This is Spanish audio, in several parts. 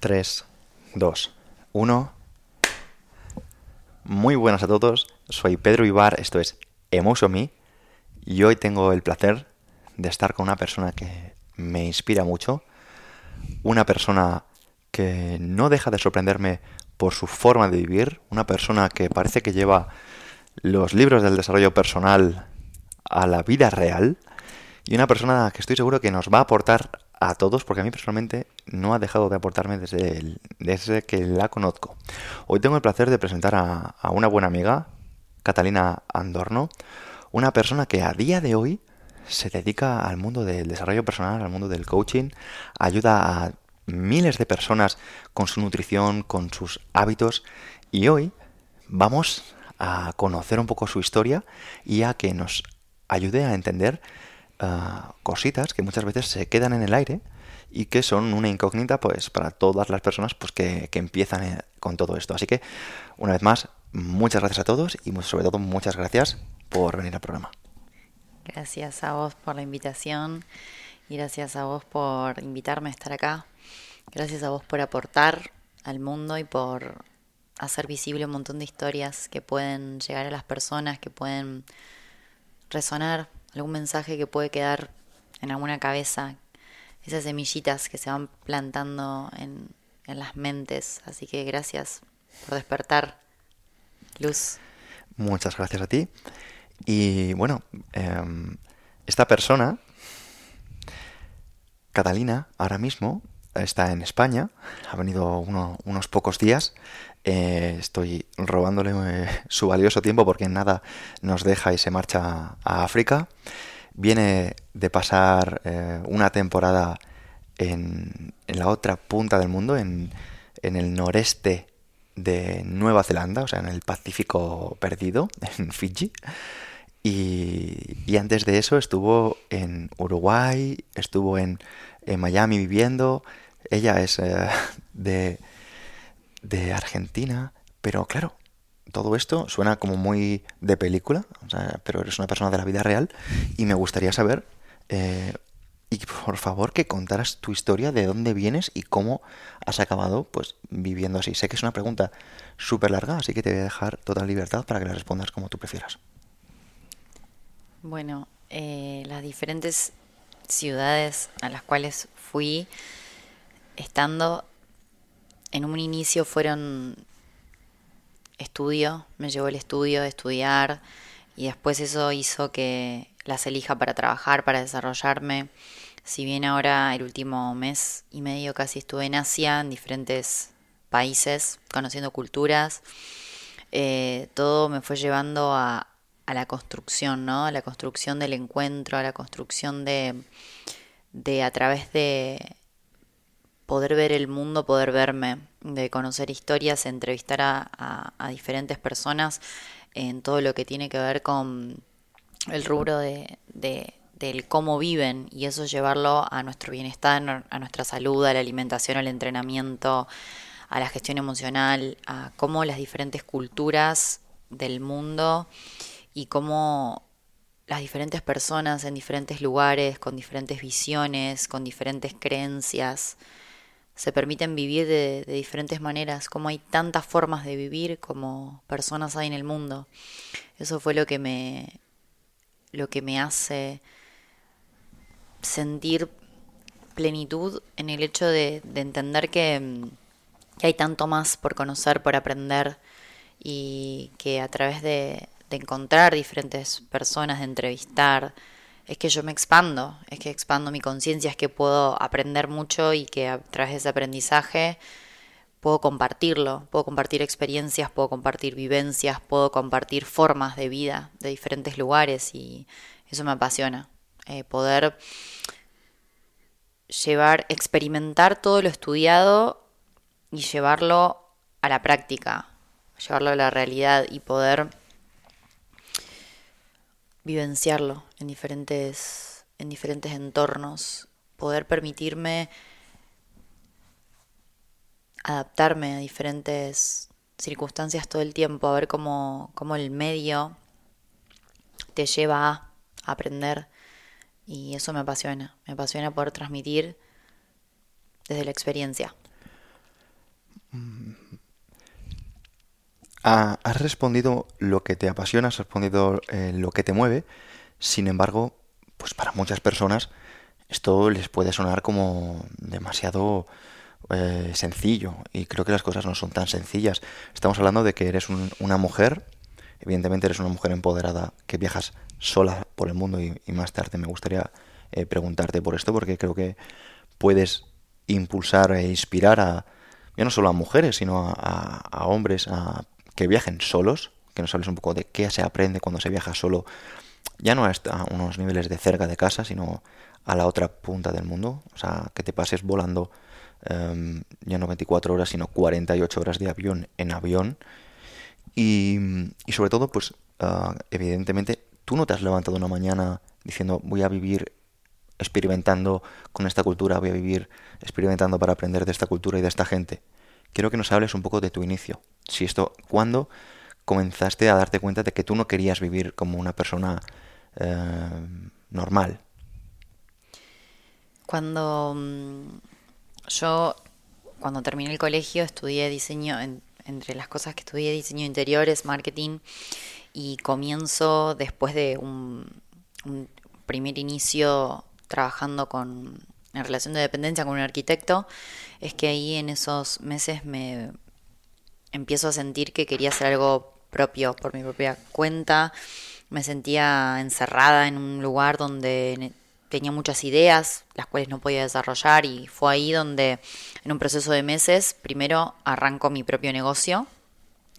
3, 2, 1. Muy buenas a todos, soy Pedro Ibar, esto es Emotion Me y hoy tengo el placer de estar con una persona que me inspira mucho, una persona que no deja de sorprenderme por su forma de vivir, una persona que parece que lleva los libros del desarrollo personal a la vida real y una persona que estoy seguro que nos va a aportar a todos, porque a mí personalmente no ha dejado de aportarme desde, desde que la conozco. Hoy tengo el placer de presentar a, a una buena amiga, Catalina Andorno, una persona que a día de hoy se dedica al mundo del desarrollo personal, al mundo del coaching, ayuda a miles de personas con su nutrición, con sus hábitos y hoy vamos a conocer un poco su historia y a que nos ayude a entender uh, cositas que muchas veces se quedan en el aire y que son una incógnita pues para todas las personas pues que, que empiezan eh, con todo esto. Así que una vez más, muchas gracias a todos y sobre todo muchas gracias por venir al programa. Gracias a vos por la invitación y gracias a vos por invitarme a estar acá. Gracias a vos por aportar al mundo y por hacer visible un montón de historias que pueden llegar a las personas, que pueden resonar, algún mensaje que puede quedar en alguna cabeza, esas semillitas que se van plantando en, en las mentes. Así que gracias por despertar, Luz. Muchas gracias a ti. Y bueno, eh, esta persona, Catalina, ahora mismo está en España, ha venido uno, unos pocos días. Eh, estoy robándole eh, su valioso tiempo porque en nada nos deja y se marcha a África. Viene de pasar eh, una temporada en, la otra punta del mundo, en, el noreste de Nueva Zelanda, o sea, en el Pacífico perdido, en Fiji. Y, antes de eso estuvo en Uruguay, estuvo en Miami viviendo. Ella es eh, de, de Argentina, pero claro, todo esto suena como muy de película, o sea, pero eres una persona de la vida real y me gustaría saber, eh, y por favor, que contaras tu historia, de dónde vienes y cómo has acabado pues viviendo así. Sé que es una pregunta súper larga, así que te voy a dejar total libertad para que la respondas como tú prefieras. Bueno, eh, las diferentes ciudades a las cuales fui estando en un inicio fueron estudio, me llevó el estudio de estudiar y después eso hizo que las elija para trabajar, para desarrollarme. Si bien ahora el último mes y medio casi estuve en Asia, en diferentes países, conociendo culturas, eh, todo me fue llevando a, a la construcción, ¿no? A la construcción del encuentro, a la construcción de, de a través de poder ver el mundo, poder verme, de conocer historias, entrevistar a, diferentes personas en todo lo que tiene que ver con el rubro de, de, del cómo viven y eso llevarlo a nuestro bienestar, a nuestra salud, a la alimentación, al entrenamiento, a la gestión emocional, a cómo las diferentes culturas del mundo y cómo las diferentes personas en diferentes lugares, con diferentes visiones, con diferentes creencias, se permiten vivir de, diferentes maneras, como hay tantas formas de vivir como personas hay en el mundo. Eso fue lo que me, lo que me hace sentir plenitud en el hecho de, de entender que, hay tanto más por conocer, por aprender y que a través de encontrar diferentes personas, de entrevistar, es que yo me expando, es que expando mi conciencia, es que puedo aprender mucho y que a través de ese aprendizaje puedo compartirlo, puedo compartir experiencias, puedo compartir vivencias, puedo compartir formas de vida de diferentes lugares y eso me apasiona, eh, poder llevar, experimentar todo lo estudiado y llevarlo a la práctica, llevarlo a la realidad y poder vivenciarlo en diferentes, en diferentes entornos, poder permitirme adaptarme a diferentes circunstancias todo el tiempo, a ver cómo, cómo el medio te lleva a aprender y eso me apasiona, me apasiona poder transmitir desde la experiencia. mm, has respondido lo que te apasiona, has respondido eh, lo que te mueve. Sin embargo, pues para muchas personas esto les puede sonar como demasiado eh, sencillo y creo que las cosas no son tan sencillas. Estamos hablando de que eres una mujer, evidentemente eres una mujer empoderada que viajas sola por el mundo y, más tarde me gustaría eh, preguntarte por esto porque creo que puedes impulsar e inspirar a ya no solo a mujeres sino a, hombres a que viajen solos, que nos hables un poco de qué se aprende cuando se viaja solo, ya no a unos niveles de cerca de casa, sino a la otra punta del mundo, o sea, que te pases volando em, ya no 24 horas, sino 48 horas de avión en avión. Y, y sobre todo, pues, ah, evidentemente, tú no te has levantado una mañana diciendo voy a vivir experimentando con esta cultura, voy a vivir experimentando para aprender de esta cultura y de esta gente. Quiero que nos hables un poco de tu inicio. Si esto, ¿cuándo comenzaste a darte cuenta de que tú no querías vivir como una persona eh, normal? Cuando mm, yo, cuando terminé el colegio, estudié diseño, entre las cosas que estudié, diseño interiores, marketing, y comienzo después de un, primer inicio trabajando con, en relación de dependencia con un arquitecto, es que ahí en esos meses me empiezo a sentir que quería hacer algo propio, por mi propia cuenta. Me sentía encerrada en un lugar donde tenía muchas ideas, las cuales no podía desarrollar y fue ahí donde en un proceso de meses primero arranco mi propio negocio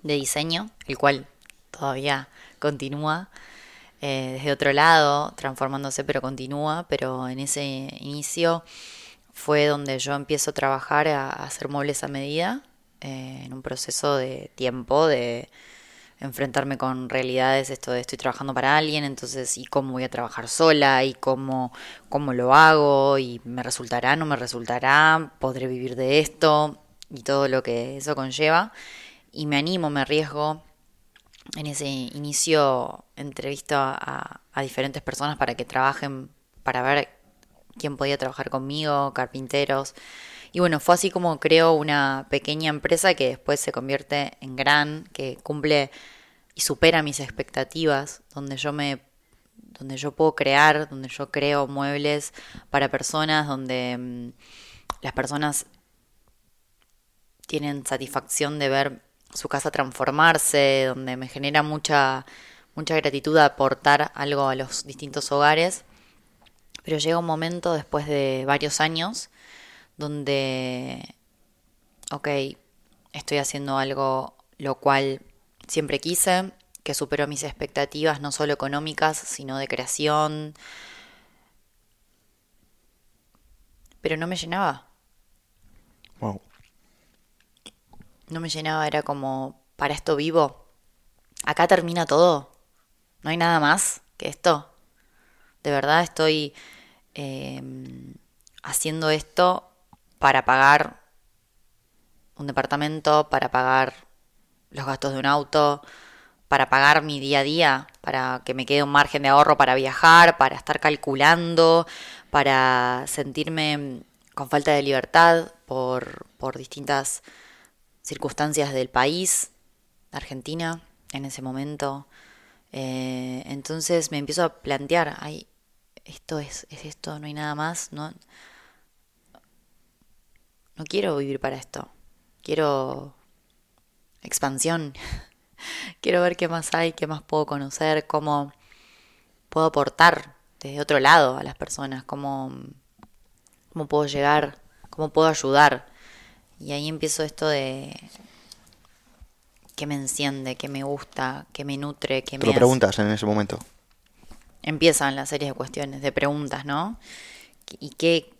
de diseño, el cual todavía continúa eh, desde otro lado, transformándose, pero continúa, pero en ese inicio fue donde yo empiezo a trabajar a, hacer muebles a medida, eh, en un proceso de tiempo, de enfrentarme con realidades, esto de estoy trabajando para alguien, entonces, ¿y cómo voy a trabajar sola? ¿Y cómo, cómo lo hago? ¿Y me resultará? ¿No me resultará? ¿Podré vivir de esto? Y todo lo que eso conlleva. Y me animo, me arriesgo. En ese inicio entrevisto a, a diferentes personas para que trabajen, para ver quién podía trabajar conmigo, carpinteros. Y bueno, fue así como creo una pequeña empresa que después se convierte en gran, que cumple y supera mis expectativas, donde yo me donde yo puedo crear, donde yo creo muebles para personas, donde mm, las personas tienen satisfacción de ver su casa transformarse, donde me genera mucha mucha gratitud aportar algo a los distintos hogares. Pero llega un momento después de varios años donde, ok, estoy haciendo algo lo cual siempre quise, que superó mis expectativas no solo económicas, sino de creación, pero no me llenaba. Wow. No me llenaba, era como, para esto vivo. Acá termina todo. No hay nada más que esto. De verdad estoy eh, haciendo esto para pagar un departamento, para pagar los gastos de un auto, para pagar mi día a día, para que me quede un margen de ahorro para viajar, para estar calculando, para sentirme con falta de libertad por, por distintas circunstancias del país, Argentina, en ese momento. Eh, entonces me empiezo a plantear, ay, esto es, es esto, no hay nada más, no, no quiero vivir para esto. Quiero expansión. quiero ver qué más hay, qué más puedo conocer, cómo puedo aportar desde otro lado a las personas, cómo, cómo puedo llegar, cómo puedo ayudar. Y ahí empiezo esto de que me enciende, que me gusta, que me nutre, que ¿Te me... lo preguntas en ese momento? Empiezan las series de cuestiones, de preguntas, ¿no? ¿Y qué,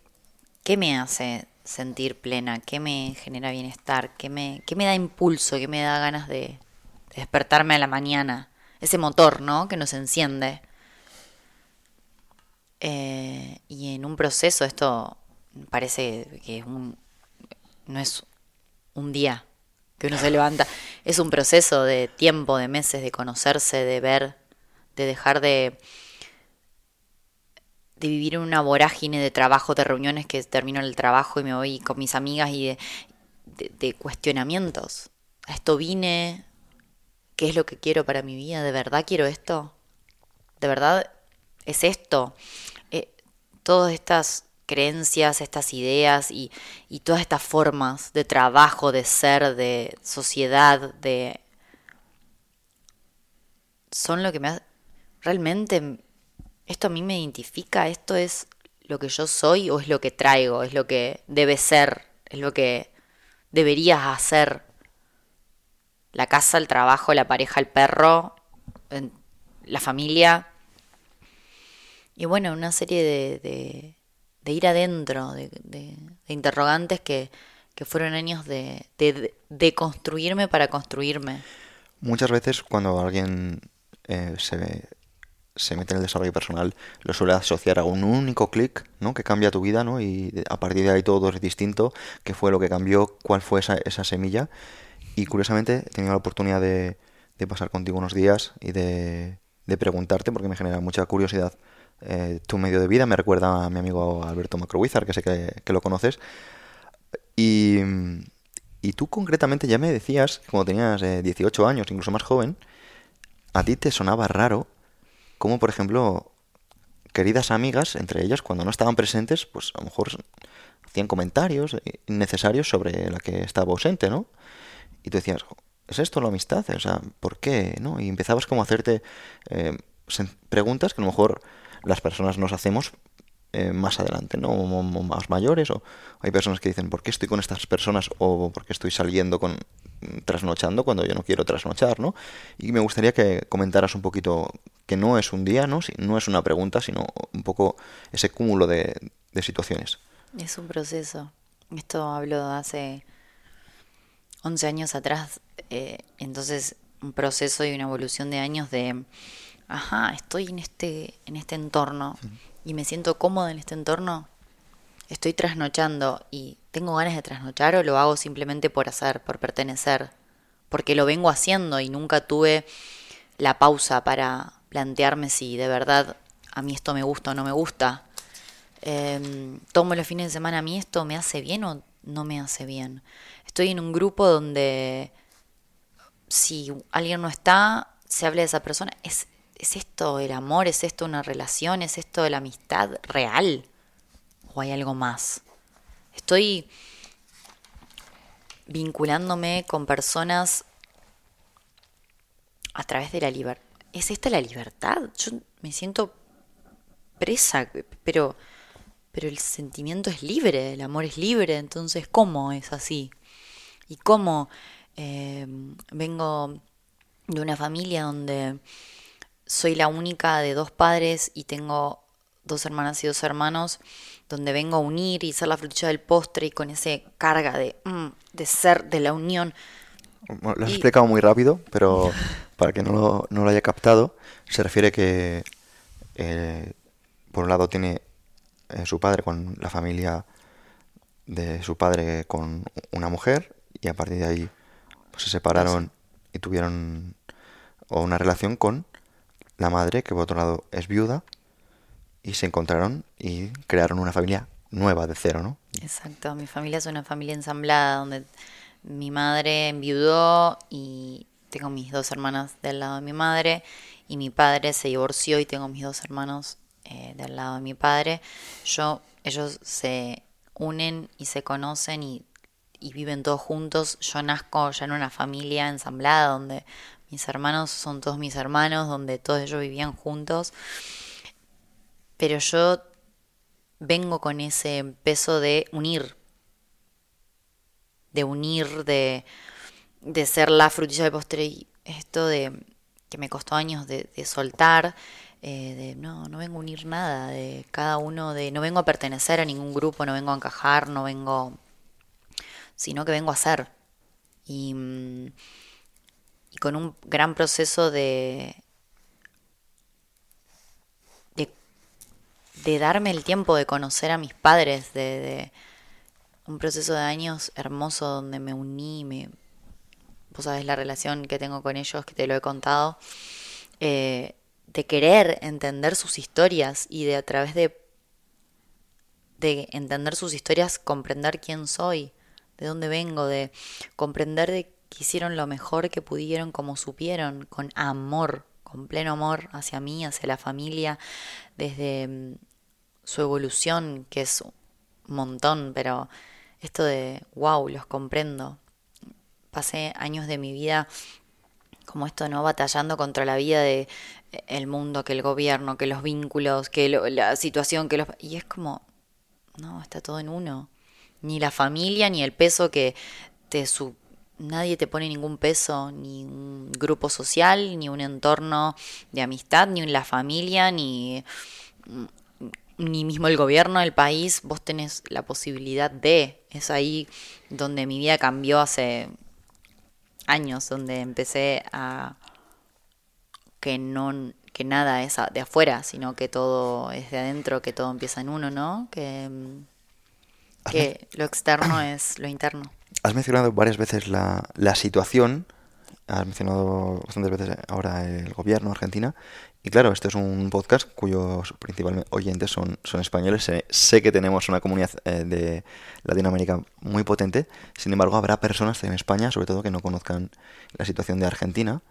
qué me hace sentir plena, qué me genera bienestar, qué me, qué me da impulso, qué me da ganas de, despertarme a la mañana, ese motor, ¿no? Que nos enciende. Eh, y en un proceso esto parece que es un, no es un día que uno se levanta, es un proceso de tiempo, de meses, de conocerse, de ver, de dejar de de vivir en una vorágine de trabajo, de reuniones que termino el trabajo y me voy con mis amigas y de, cuestionamientos. A esto vine, ¿qué es lo que quiero para mi vida? ¿De verdad quiero esto? ¿De verdad es esto? Eh, todas estas creencias, estas ideas y, y todas estas formas de trabajo, de ser, de sociedad, de... son lo que me hace... Realmente esto a mí me identifica, esto es lo que yo soy o es lo que traigo, es lo que debe ser, es lo que deberías hacer. La casa, el trabajo, la pareja, el perro, la familia. Y bueno, una serie de, de, ir adentro, de, de interrogantes que, que, fueron años de, de, construirme para construirme. Muchas veces cuando alguien eh, se se mete en el desarrollo personal, lo suele asociar a un único clic, ¿no? Que cambia tu vida, ¿no? Y a partir de ahí todo es distinto. ¿Qué fue lo que cambió? ¿Cuál fue esa, esa semilla? Y curiosamente he tenido la oportunidad de, de pasar contigo unos días y de, de, preguntarte, porque me genera mucha curiosidad eh, tu medio de vida. Me recuerda a mi amigo Alberto Macrowizar, que sé que, que lo conoces. Y, y, tú concretamente ya me decías, como tenías 18 eh, años, incluso más joven, a ti te sonaba raro como por ejemplo queridas amigas, entre ellas, cuando no estaban presentes, pues a lo mejor hacían comentarios innecesarios sobre la que estaba ausente, ¿no? Y tú decías, ¿es esto la amistad? O sea, ¿por qué? ¿no? Y empezabas como a hacerte eh, preguntas que a lo mejor las personas nos hacemos eh, más adelante, ¿no? Más mayores, o hay personas que dicen, ¿por qué estoy con estas personas? O ¿por qué estoy saliendo con trasnochando cuando yo no quiero trasnochar, ¿no? Y me gustaría que comentaras un poquito que no es un día, ¿no? No es una pregunta, sino un poco ese cúmulo de, situaciones. Es un proceso. Esto hablo hace 11 años atrás, eh, entonces un proceso y una evolución de años de, ajá, estoy en este, en este entorno y me siento cómodo en este entorno, estoy trasnochando y tengo ganas de trasnochar o lo hago simplemente por hacer, por pertenecer, porque lo vengo haciendo y nunca tuve la pausa para plantearme si de verdad a mí esto me gusta o no me gusta. Em, tomo los fines de semana, a mí esto me hace bien o no me hace bien. Estoy en un grupo donde si alguien no está, se habla de esa persona. ¿Es, ¿Es esto el amor? ¿Es esto una relación? ¿Es esto la amistad real? ¿O hay algo más? Estoy vinculándome con personas a través de la libertad ¿es esta la libertad? Yo me siento presa, pero, pero el sentimiento es libre, el amor es libre, entonces ¿cómo es así? ¿Y cómo em, vengo de una familia donde soy la única de dos padres y tengo dos hermanas y dos hermanos, donde vengo a unir y ser la frutilla del postre y con ese carga de, mm, de ser, de la unión. lo has explicado muy rápido, pero para que no lo, haya captado, se refiere que, eh, por un lado, tiene eh, su padre con la familia de su padre con una mujer y a partir de ahí pues, se separaron y tuvieron una relación con la madre, que por otro lado es viuda, y se encontraron y crearon una familia nueva de cero, ¿no? Exacto, mi familia es una familia ensamblada donde mi madre enviudó y tengo mis dos hermanas del lado de mi madre y mi padre se divorció y tengo mis dos hermanos eh, del lado de mi padre. Yo, ellos se unen y se conocen y, y viven todos juntos. Yo nazco ya en una familia ensamblada donde mis hermanos son todos mis hermanos, donde todos ellos vivían juntos. Pero yo vengo con ese peso de unir, de unir, de de ser la frutilla de postre y esto de que me costó años de, soltar, eh, de no, no vengo a unir nada, de cada uno, de no vengo a pertenecer a ningún grupo, no vengo a encajar, no vengo, sino que vengo a ser. Y, mm, y con un gran proceso de, de, darme el tiempo de conocer a mis padres, de, un proceso de años hermoso donde me uní, me, vos sabes la relación que tengo con ellos, que te lo he contado, eh, de querer entender sus historias y de a través de, de entender sus historias comprender quién soy, de dónde vengo, de comprender de que hicieron lo mejor que pudieron como supieron, con amor, con pleno amor hacia mí, hacia la familia, desde mm, su evolución, que es un montón, pero esto de, wow, los comprendo. Pasé años de mi vida como esto, ¿no? Batallando contra la vida de eh, el mundo, que el gobierno, que los vínculos, que la situación, que los... Y es como, no, está todo en uno. Ni la familia, ni el peso que te su... Nadie te pone ningún peso, ni un grupo social, ni un entorno de amistad, ni la familia, ni, ni mismo el gobierno, el país. Vos tenés la posibilidad de. Es ahí donde mi vida cambió hace años, donde empecé a que no que nada es de afuera, sino que todo es de adentro, que todo empieza en uno, ¿no? Que, que lo externo es lo interno. Has mencionado varias veces la, la situación, has mencionado bastantes veces ahora el gobierno Argentina, y claro, este es un podcast cuyos principales oyentes son, son españoles. Sé, que tenemos una comunidad eh, de Latinoamérica muy potente, sin embargo habrá personas en España, sobre todo, que no conozcan la situación de Argentina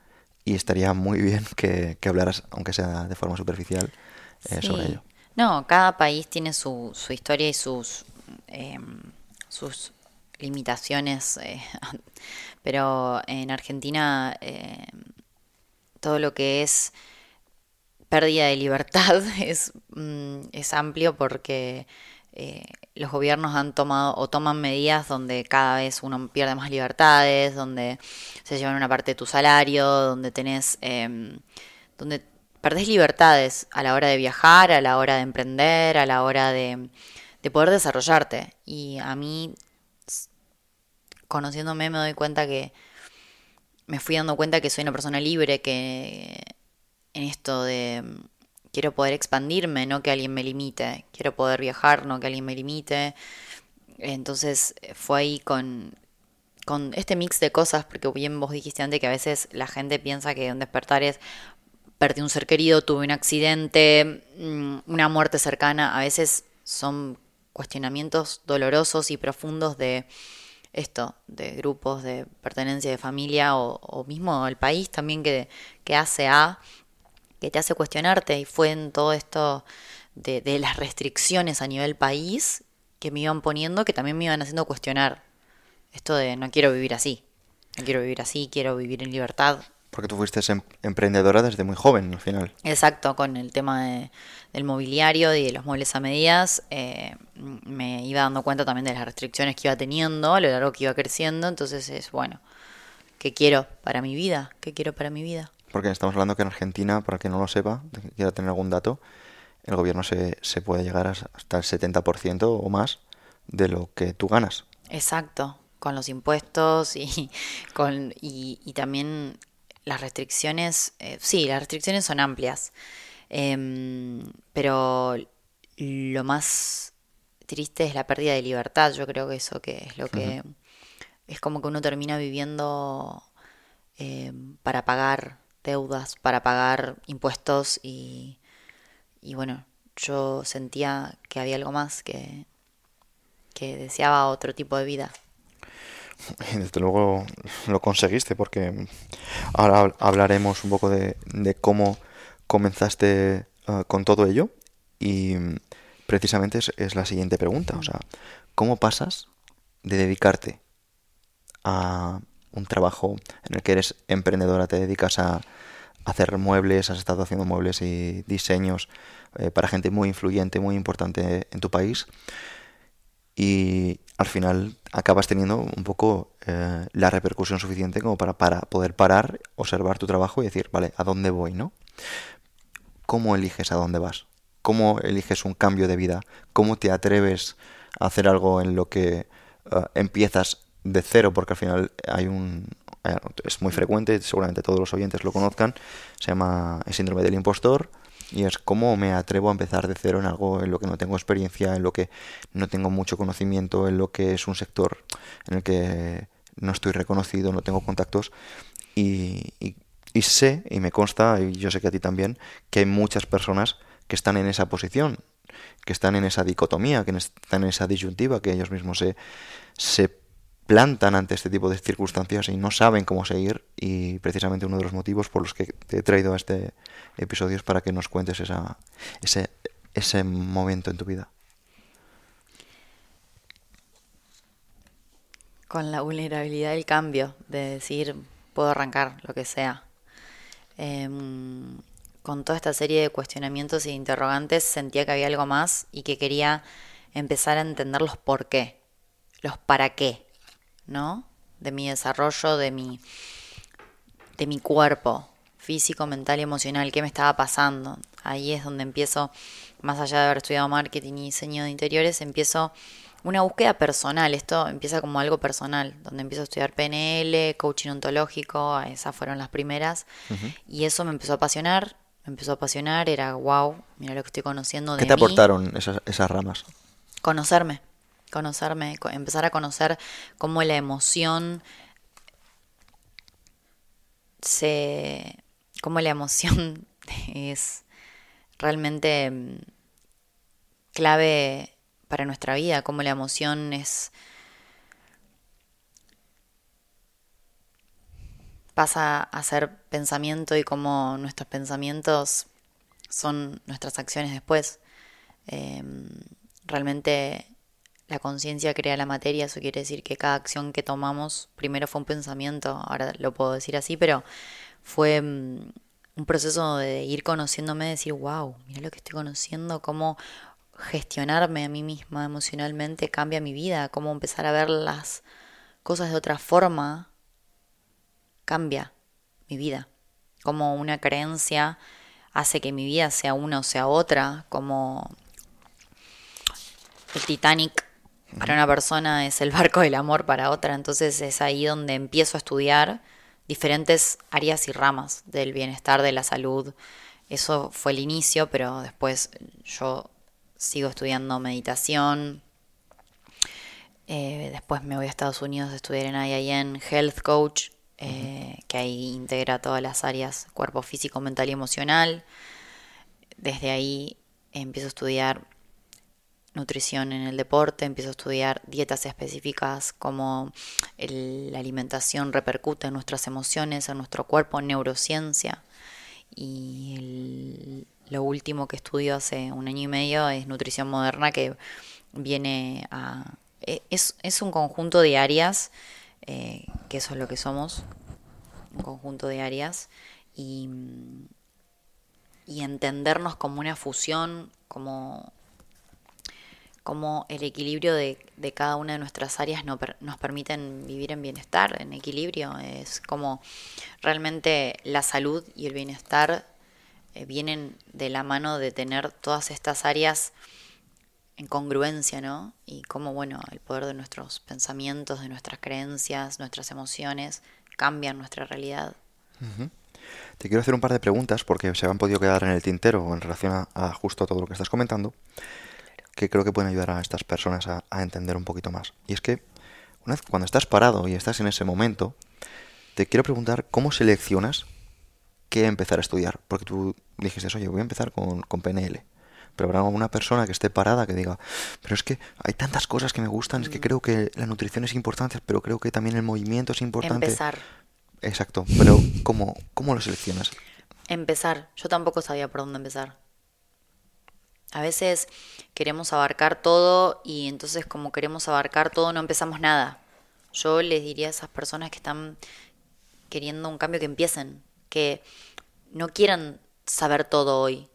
y estaría muy bien que, hablaras, aunque sea de forma superficial, eh, sobre ello. No, cada país tiene su, su historia y sus, em, sus limitaciones, eh, pero en Argentina em, todo lo que es pérdida de libertad es, mm, es amplio porque eh, los gobiernos han tomado o toman medidas donde cada vez uno pierde más libertades, donde se llevan una parte de tu salario, donde tenés, em, donde perdés libertades a la hora de viajar, a la hora de emprender, a la hora de, de poder desarrollarte. Y a mí, conociéndome, me doy cuenta que me fui dando cuenta que soy una persona libre, que en esto de quiero poder expandirme, no que alguien me limite, quiero poder viajar, no que alguien me limite. Entonces fue ahí con, con este mix de cosas, porque bien vos dijiste antes que a veces la gente piensa que un despertar es perdí un ser querido, tuve un accidente, mm, una muerte cercana, a veces son cuestionamientos dolorosos y profundos de esto, de grupos, de pertenencia de familia o, mismo el país también que, que hace a que te hace cuestionarte y fue en todo esto de, de, las restricciones a nivel país que me iban poniendo que también me iban haciendo cuestionar esto de no quiero vivir así, no quiero vivir así, quiero vivir en libertad. Porque tú fuiste em, emprendedora desde muy joven al final. Exacto, con el tema de, del mobiliario y de los muebles a medidas, eh, me iba dando cuenta también de las restricciones que iba teniendo a lo largo que iba creciendo, entonces es bueno, ¿qué quiero para mi vida? ¿Qué quiero para mi vida? porque estamos hablando que en Argentina, para quien no lo sepa, quiera tener algún dato, el gobierno se, se puede llegar hasta el 70% o más de lo que tú ganas. Exacto, con los impuestos y, con, y, también las restricciones, eh, sí, las restricciones son amplias, em, pero lo más triste es la pérdida de libertad, yo creo que eso que es lo que... Es como que uno termina viviendo em, para pagar deudas para pagar impuestos y, y bueno, yo sentía que había algo más, que, que deseaba otro tipo de vida. Desde luego lo conseguiste porque ahora hablaremos un poco de, de cómo comenzaste uh, con todo ello y precisamente es, es, la siguiente pregunta, o sea, ¿cómo pasas de dedicarte a un trabajo en el que eres emprendedora, te dedicas a, hacer muebles, has estado haciendo muebles y diseños eh, para gente muy influyente, muy importante en tu país. Y al final acabas teniendo un poco eh, la repercusión suficiente como para, para poder parar, observar tu trabajo y decir, vale, ¿a dónde voy? ¿no? ¿Cómo eliges a dónde vas? ¿Cómo eliges un cambio de vida? ¿Cómo te atreves a hacer algo en lo que eh, empiezas de cero? Porque al final hay un, es muy frecuente, seguramente todos los oyentes lo conozcan, se llama el síndrome del impostor y es cómo me atrevo a empezar de cero en algo en lo que no tengo experiencia, en lo que no tengo mucho conocimiento, en lo que es un sector en el que no estoy reconocido, no tengo contactos. Y, y sé, y me consta, y yo sé que a ti también, que hay muchas personas que están en esa posición, que están en esa dicotomía, que están en esa disyuntiva, que ellos mismos se, se plantan ante este tipo de circunstancias y no saben cómo seguir y precisamente uno de los motivos por los que te he traído este episodio es para que nos cuentes ese, ese momento en tu vida. Con la vulnerabilidad del cambio, de decir, puedo arrancar lo que sea. Em, con toda esta serie de cuestionamientos e interrogantes sentía que había algo más y que quería empezar a entender los por qué, los para qué, ¿no? De mi desarrollo, de mi, de mi cuerpo físico, mental y emocional, qué me estaba pasando. Ahí es donde empiezo, más allá de haber estudiado marketing y diseño de interiores, empiezo una búsqueda personal. Esto empieza como algo personal, donde empiezo a estudiar PNL, coaching ontológico, esas fueron las primeras. Y eso me empezó a apasionar, me empezó a apasionar, era wow, mira lo que estoy conociendo de ¿Qué te aportaron esas, esas ramas? Conocerme, conocerme, empezar a conocer cómo la emoción se. cómo la emoción es realmente mm, clave para nuestra vida, cómo la emoción es. pasa a ser pensamiento y cómo nuestros pensamientos son nuestras acciones después. Em, realmente la conciencia crea la materia, eso quiere decir que cada acción que tomamos primero fue un pensamiento, ahora lo puedo decir así, pero fue mm, un proceso de ir conociéndome, de decir, wow, mira lo que estoy conociendo, cómo gestionarme a mí misma emocionalmente cambia mi vida, cómo empezar a ver las cosas de otra forma cambia mi vida, cómo una creencia hace que mi vida sea una o sea otra, como el Titanic para una persona es el barco del amor para otra, entonces es ahí donde empiezo a estudiar diferentes áreas y ramas del bienestar, de la salud. Eso fue el inicio, pero después yo sigo estudiando meditación. Eh, después me voy a Estados Unidos a estudiar en IIN Health Coach, eh, que ahí integra todas las áreas, cuerpo físico, mental y emocional. Desde ahí empiezo a estudiar nutrición en el deporte, empiezo a estudiar dietas específicas, cómo la alimentación repercute en nuestras emociones, en nuestro cuerpo, neurociencia. Y lo último que estudio hace un año y medio es nutrición moderna, que viene a... E, es, es un conjunto de áreas, eh, que eso es lo que somos, un conjunto de áreas, y, y entendernos como una fusión, como cómo el equilibrio de, cada una de nuestras áreas no, nos permiten vivir en bienestar, en equilibrio. Es como realmente la salud y el bienestar eh, vienen de la mano de tener todas estas áreas en congruencia, ¿no? Y cómo, bueno, el poder de nuestros pensamientos, de nuestras creencias, nuestras emociones, cambian nuestra realidad. Te quiero hacer un par de preguntas porque se han podido quedar en el tintero en relación a, a justo todo lo que estás comentando que creo que pueden ayudar a estas personas a, entender un poquito más. Y es que una vez cuando estás parado y estás en ese momento, te quiero preguntar cómo seleccionas qué empezar a estudiar. Porque tú dijiste, oye, voy a empezar con, con PNL. Pero habrá una persona que esté parada que diga, pero es que hay tantas cosas que me gustan, es que mm. creo que la nutrición es importante, pero creo que también el movimiento es importante. Empezar. Exacto, pero ¿cómo, cómo lo seleccionas? Empezar. Yo tampoco sabía por dónde empezar. A veces queremos abarcar todo y entonces como queremos abarcar todo no empezamos nada. Yo les diría a esas personas que están queriendo un cambio que empiecen, que no quieran saber todo hoy.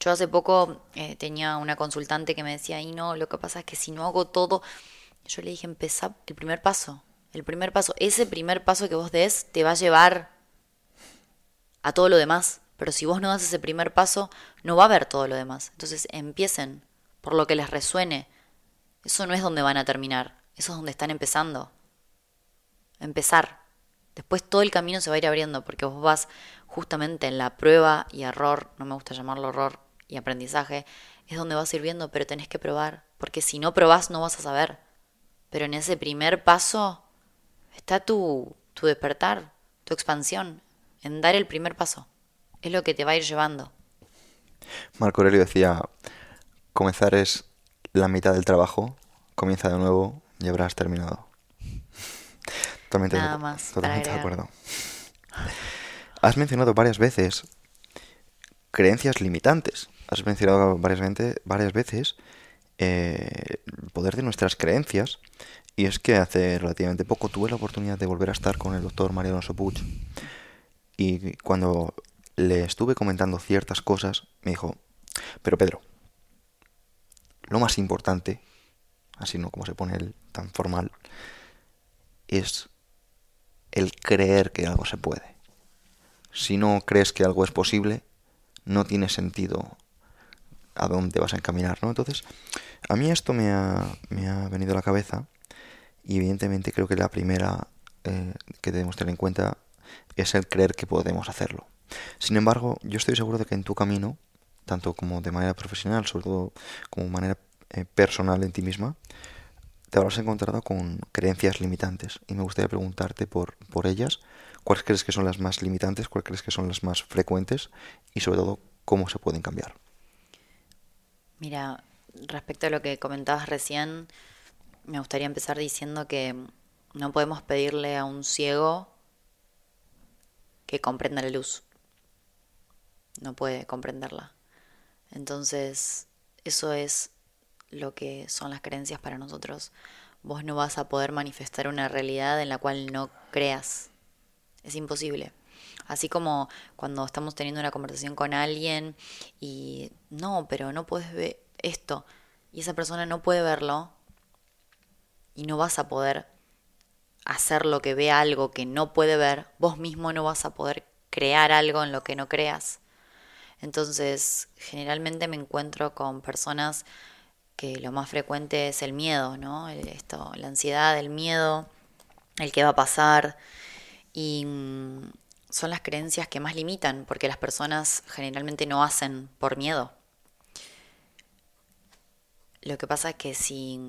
Yo hace poco eh, tenía una consultante que me decía, y no, lo que pasa es que si no hago todo, yo le dije, empezá el primer paso. El primer paso, ese primer paso que vos des te va a llevar a todo lo demás. Pero si vos no das ese primer paso, no va a haber todo lo demás. Entonces empiecen por lo que les resuene. Eso no es donde van a terminar, eso es donde están empezando. Empezar. Después todo el camino se va a ir abriendo porque vos vas justamente en la prueba y error, no me gusta llamarlo error y aprendizaje, es donde vas a ir viendo, pero tenés que probar, porque si no probás no vas a saber. Pero en ese primer paso está tu, tu despertar, tu expansión, en dar el primer paso es lo que te va a ir llevando. Marco Aurelio decía, comenzar es la mitad del trabajo, comienza de nuevo y habrás terminado. Totalmente, Nada de, más totalmente de acuerdo. Has mencionado varias veces creencias limitantes. Has mencionado varias, varias veces eh, el poder de nuestras creencias. Y es que hace relativamente poco tuve la oportunidad de volver a estar con el doctor Mario Alonso Puig. Y cuando le estuve comentando ciertas cosas, me dijo, pero Pedro, lo más importante, así no como se pone él tan formal, es el creer que algo se puede. Si no crees que algo es posible, no tiene sentido a dónde vas a encaminar, ¿no? Entonces, a mí esto me ha, me ha venido a la cabeza y evidentemente creo que la primera eh, que debemos tener en cuenta es el creer que podemos hacerlo. Sin embargo, yo estoy seguro de que en tu camino, tanto como de manera profesional, sobre todo como manera eh, personal en ti misma, te habrás encontrado con creencias limitantes y me gustaría preguntarte por, por ellas, cuáles crees que son las más limitantes, cuáles crees que son las más frecuentes y sobre todo cómo se pueden cambiar. Mira, respecto a lo que comentabas recién, me gustaría empezar diciendo que no podemos pedirle a un ciego que comprenda la luz. No puede comprenderla. Entonces, eso es lo que son las creencias para nosotros. Vos no vas a poder manifestar una realidad en la cual no creas. Es imposible. Así como cuando estamos teniendo una conversación con alguien y no, pero no puedes ver esto y esa persona no puede verlo y no vas a poder hacer lo que ve algo que no puede ver, vos mismo no vas a poder crear algo en lo que no creas. Entonces, generalmente me encuentro con personas que lo más frecuente es el miedo, ¿no? Esto, la ansiedad, el miedo, el que va a pasar y mm, son las creencias que más limitan, porque las personas generalmente no hacen por miedo. Lo que pasa es que si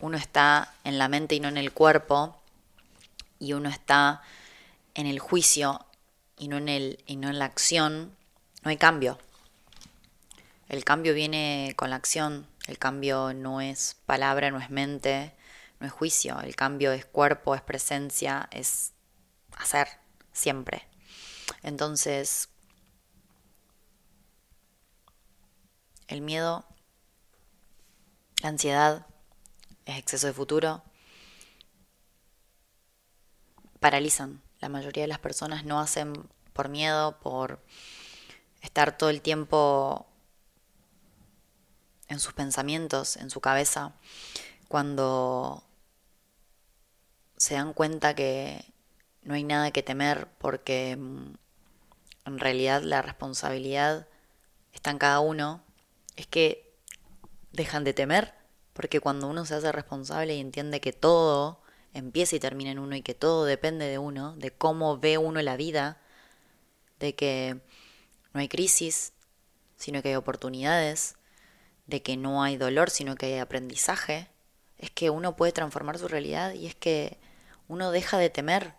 uno está en la mente y no en el cuerpo, y uno está en el juicio y no en, el, y no en la acción, no hay cambio. El cambio viene con la acción, el cambio no es palabra, no es mente, no es juicio, el cambio es cuerpo, es presencia, es hacer siempre. Entonces, el miedo, la ansiedad, el exceso de futuro, paralizan. La mayoría de las personas no hacen por miedo, por estar todo el tiempo en sus pensamientos, en su cabeza, cuando se dan cuenta que no hay nada que temer porque en realidad la responsabilidad está en cada uno, es que dejan de temer, porque cuando uno se hace responsable y entiende que todo empieza y termina en uno y que todo depende de uno, de cómo ve uno la vida, de que no hay crisis, sino que hay oportunidades, de que no hay dolor, sino que hay aprendizaje, es que uno puede transformar su realidad y es que uno deja de temer,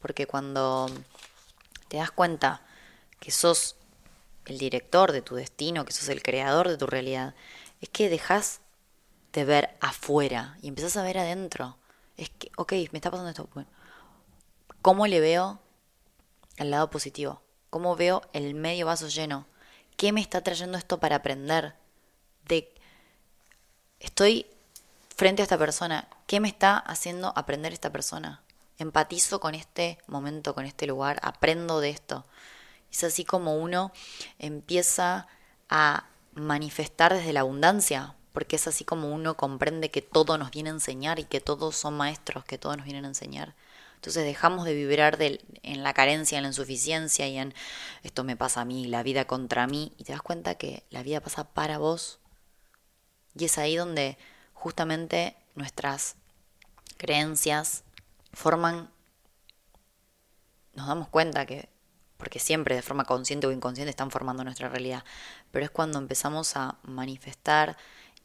porque cuando te das cuenta que sos el director de tu destino, que sos el creador de tu realidad, es que dejas de ver afuera y empezás a ver adentro. Es que, ok, me está pasando esto. Bueno, ¿Cómo le veo el lado positivo? ¿Cómo veo el medio vaso lleno? ¿Qué me está trayendo esto para aprender? De estoy frente a esta persona, ¿qué me está haciendo aprender esta persona? Empatizo con este momento, con este lugar, aprendo de esto. Es así como uno empieza a manifestar desde la abundancia, porque es así como uno comprende que todo nos viene a enseñar y que todos son maestros, que todos nos vienen a enseñar. Entonces dejamos de vibrar en la carencia, en la insuficiencia y en esto me pasa a mí, la vida contra mí, y te das cuenta que la vida pasa para vos. Y es ahí donde justamente nuestras creencias forman, nos damos cuenta que, porque siempre de forma consciente o inconsciente están formando nuestra realidad, pero es cuando empezamos a manifestar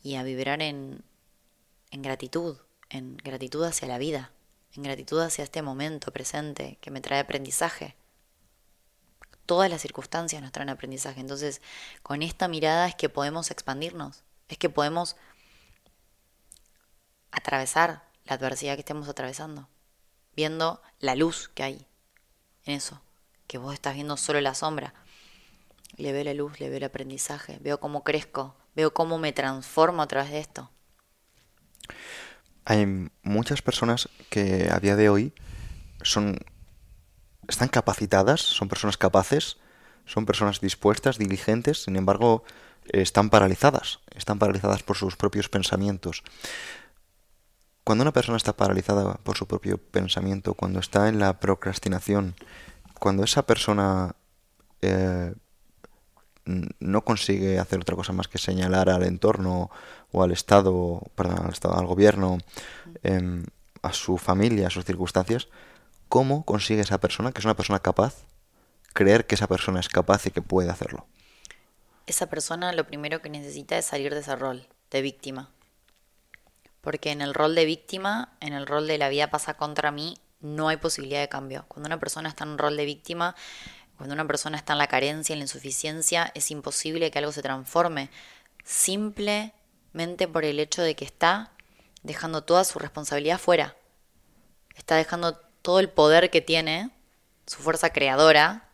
y a vibrar en, en gratitud, en gratitud hacia la vida, en gratitud hacia este momento presente que me trae aprendizaje. Todas las circunstancias nos traen aprendizaje, entonces con esta mirada es que podemos expandirnos, es que podemos atravesar la adversidad que estemos atravesando, viendo la luz que hay en eso, que vos estás viendo solo la sombra. Le veo la luz, le veo el aprendizaje, veo cómo crezco, veo cómo me transformo a través de esto. Hay muchas personas que a día de hoy son están capacitadas, son personas capaces, son personas dispuestas, diligentes, sin embargo, están paralizadas, están paralizadas por sus propios pensamientos. Cuando una persona está paralizada por su propio pensamiento, cuando está en la procrastinación, cuando esa persona eh, no consigue hacer otra cosa más que señalar al entorno o al Estado, perdón, al, estado, al gobierno, em, a su familia, a sus circunstancias, ¿cómo consigue esa persona, que es una persona capaz, creer que esa persona es capaz y que puede hacerlo? Esa persona lo primero que necesita es salir de ese rol de víctima. Porque en el rol de víctima, en el rol de la vida pasa contra mí, no hay posibilidad de cambio. Cuando una persona está en un rol de víctima, cuando una persona está en la carencia, en la insuficiencia, es imposible que algo se transforme. Simplemente por el hecho de que está dejando toda su responsabilidad fuera. Está dejando todo el poder que tiene, su fuerza creadora,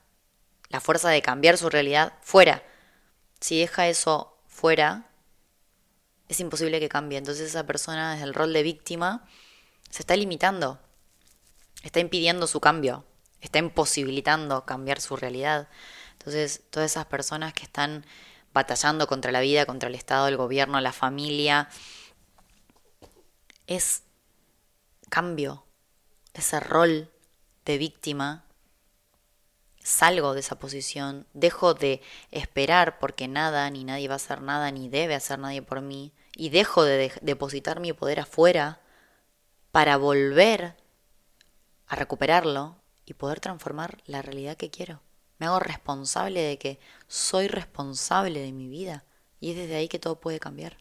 la fuerza de cambiar su realidad fuera. Si deja eso fuera, es imposible que cambie. Entonces esa persona desde el rol de víctima se está limitando, está impidiendo su cambio está imposibilitando cambiar su realidad. Entonces, todas esas personas que están batallando contra la vida, contra el Estado, el gobierno, la familia, es cambio, ese rol de víctima, salgo de esa posición, dejo de esperar porque nada ni nadie va a hacer nada ni debe hacer nadie por mí y dejo de, depositar mi poder afuera para volver a recuperarlo y poder transformar la realidad que quiero. Me hago responsable de que soy responsable de mi vida y es desde ahí que todo puede cambiar.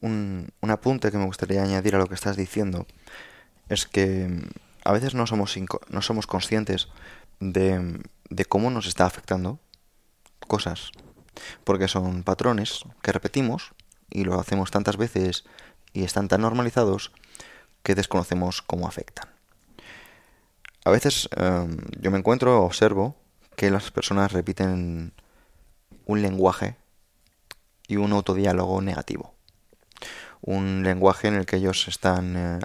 Un, apunte que me gustaría añadir a lo que estás diciendo es que mm, a veces no somos, no somos conscientes de, de cómo nos está afectando cosas, porque son patrones que repetimos y lo hacemos tantas veces y están tan normalizados que desconocemos cómo afectan. A veces em, yo me encuentro, observo que las personas repiten un lenguaje y un autodiálogo negativo. Un lenguaje en el que ellos están eh,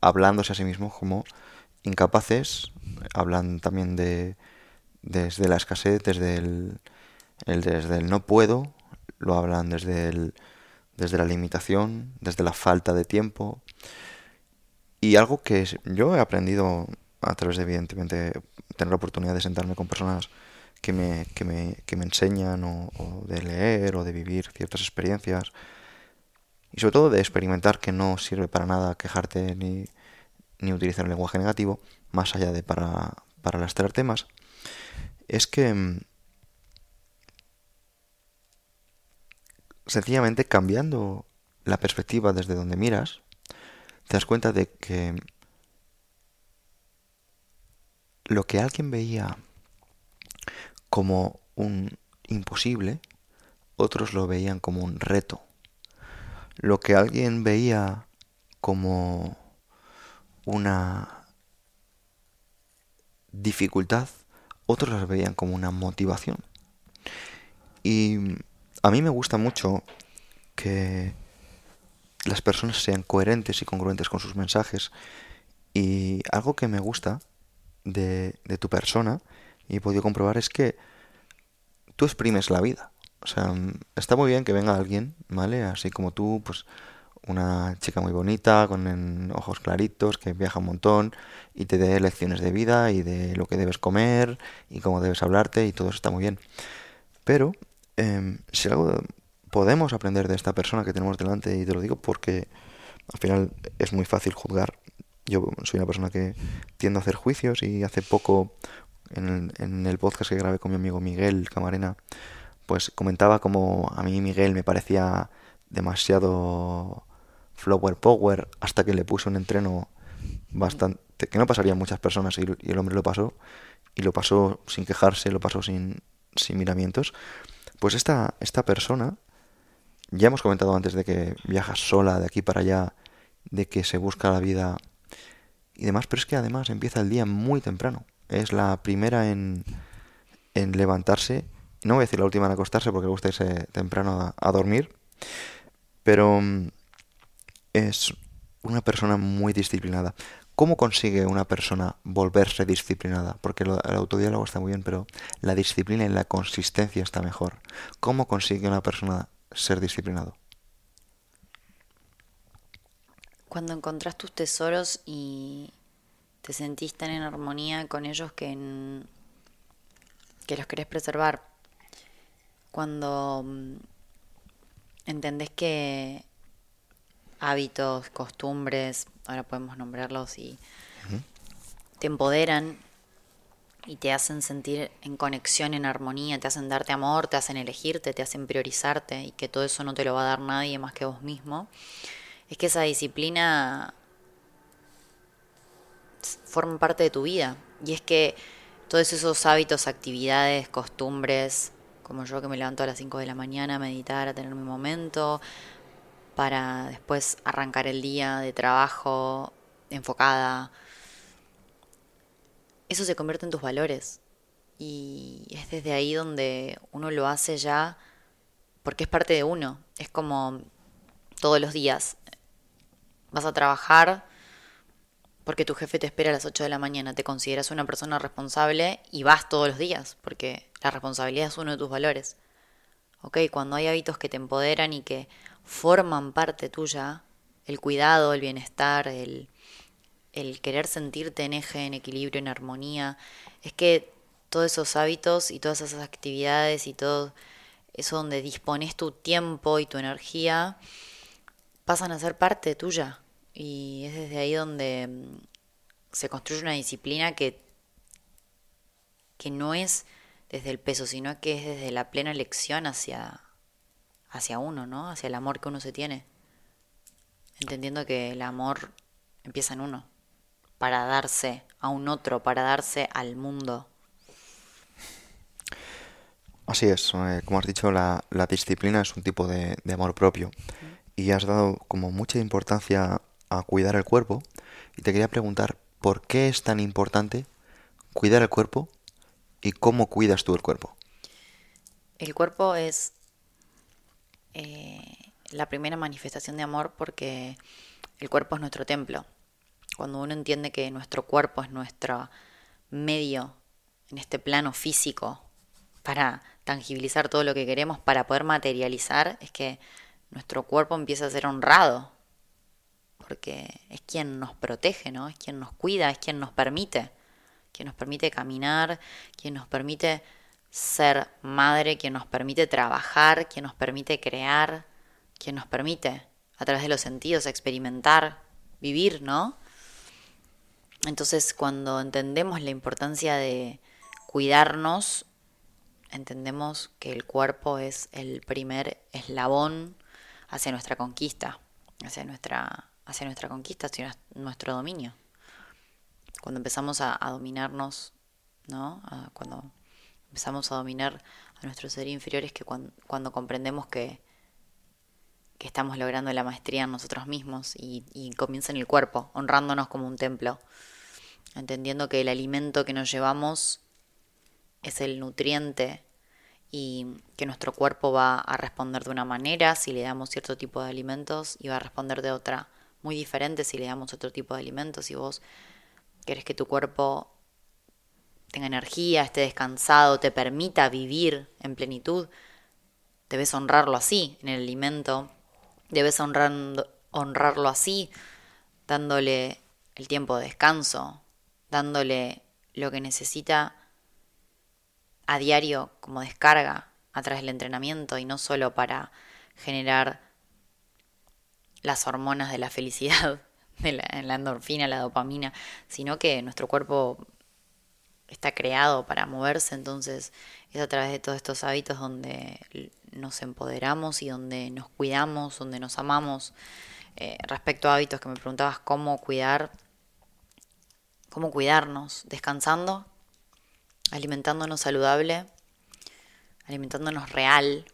hablándose a sí mismos como incapaces, hablan también de desde la escasez, desde el, desde el no puedo, lo hablan desde el, desde la limitación, desde la falta de tiempo. Y algo que yo he aprendido a través de, evidentemente, tener la oportunidad de sentarme con personas que me, que me, que me enseñan o, de leer o de vivir ciertas experiencias. Y sobre todo de experimentar que no sirve para nada quejarte ni, ni utilizar el lenguaje negativo, más allá de para, para lastrar temas, es que mm, sencillamente cambiando la perspectiva desde donde miras, te das cuenta de que lo que alguien veía como un imposible, otros lo veían como un reto. Lo que alguien veía como una dificultad, otros lo veían como una motivación. Y a mí me gusta mucho que las personas sean coherentes y congruentes con sus mensajes. Y algo que me gusta de, de tu persona y he podido comprobar es que tú exprimes la vida. O sea, está muy bien que venga alguien, ¿vale? Así como tú, pues una chica muy bonita, con ojos claritos, que viaja un montón y te dé lecciones de vida y de lo que debes comer y cómo debes hablarte y todo eso está muy bien. Pero em, si algo podemos aprender de esta persona que tenemos delante, y te lo digo porque al final es muy fácil juzgar yo soy una persona que tiendo a hacer juicios y hace poco en el, en el podcast que grabé con mi amigo Miguel Camarena, pues comentaba como a mí Miguel me parecía demasiado flower power hasta que le puse un entreno bastante que no pasaría muchas personas y, el hombre lo pasó y lo pasó sin quejarse, lo pasó sin, sin miramientos. Pues esta, esta persona, ya hemos comentado antes de que viaja sola de aquí para allá de que se busca la vida y demás, pero es que además empieza el día muy temprano. Es la primera en, en levantarse, no voy a decir la última en acostarse porque le gusta irse temprano a, dormir, pero mm, es una persona muy disciplinada. ¿Cómo consigue una persona volverse disciplinada? Porque el autodiálogo está muy bien, pero la disciplina y la consistencia está mejor. ¿Cómo consigue una persona ser disciplinado? Cuando encontrás tus tesoros y te sentís tan en armonía con ellos que, que los querés preservar. Cuando mm, entendés que hábitos, costumbres, ahora podemos nombrarlos y te empoderan y te hacen sentir en conexión, en armonía, te hacen darte amor, te hacen elegirte, te hacen priorizarte y que todo eso no te lo va a dar nadie más que vos mismo, es que esa disciplina forma parte de tu vida. Y es que todos esos hábitos, actividades, costumbres, como yo que me levanto a las 5 de la mañana a meditar, a tener mi momento, para después arrancar el día de trabajo enfocada. Eso se convierte en tus valores. Y es desde ahí donde uno lo hace ya porque es parte de uno. Es como todos los días. Vas a trabajar porque tu jefe te espera a las 8 de la mañana. Te consideras una persona responsable y vas todos los días porque la responsabilidad es uno de tus valores. ¿Ok? Cuando hay hábitos que te empoderan y que forman parte tuya, el cuidado, el bienestar, el, el querer sentirte en eje, en equilibrio, en armonía, es que todos esos hábitos y todas esas actividades y todo eso donde dispones tu tiempo y tu energía pasan a ser parte tuya. Y es desde ahí donde mm, se construye una disciplina que, que no es desde el peso, sino que es desde la plena elección hacia, hacia uno, ¿no? Hacia el amor que uno se tiene. Entendiendo que el amor empieza en uno, para darse a un otro, para darse al mundo. Así es, eh, como has dicho, la, disciplina es un tipo de, amor propio. Y has dado como mucha importancia a cuidar el cuerpo. Y te quería preguntar, ¿por qué es tan importante cuidar el cuerpo y cómo cuidas tú el cuerpo? El cuerpo es eh, la primera manifestación de amor porque el cuerpo es nuestro templo. Cuando uno entiende que nuestro cuerpo es nuestro medio en este plano físico para tangibilizar todo lo que queremos, para poder materializar, es que nuestro cuerpo empieza a ser honrado, porque es quien nos protege, ¿no? Es quien nos cuida, es quien nos permite, quien nos permite caminar, quien nos permite ser madre, quien nos permite trabajar, quien nos permite crear, quien nos permite a través de los sentidos experimentar, vivir, ¿no? Entonces cuando entendemos la importancia de cuidarnos, entendemos que el cuerpo es el primer eslabón hacia nuestra conquista, hacia nuestra, hacia nuestra conquista, hacia nuestro dominio. Cuando empezamos a, dominarnos, ¿no? cuando empezamos a dominar a nuestros seres inferiores que cuando, comprendemos que, que, estamos logrando la maestría en nosotros mismos y, y comienza en el cuerpo, honrándonos como un templo, entendiendo que el alimento que nos llevamos es el nutriente y que nuestro cuerpo va a responder de una manera si le damos cierto tipo de alimentos y va a responder de otra muy diferente si le damos otro tipo de alimentos. Si vos querés que tu cuerpo tenga energía, esté descansado, te permita vivir en plenitud, debes honrarlo así en el alimento, debes honrando, honrarlo así, dándole el tiempo de descanso, dándole lo que necesita a diario como descarga a través del entrenamiento y no solo para generar las hormonas de la felicidad, de la, endorfina, la dopamina, sino que nuestro cuerpo está creado para moverse, entonces es a través de todos estos hábitos donde nos empoderamos y donde nos cuidamos, donde nos amamos. Eh, respecto a hábitos que me preguntabas cómo cuidar, cómo cuidarnos, descansando, alimentándonos saludable, alimentándonos real.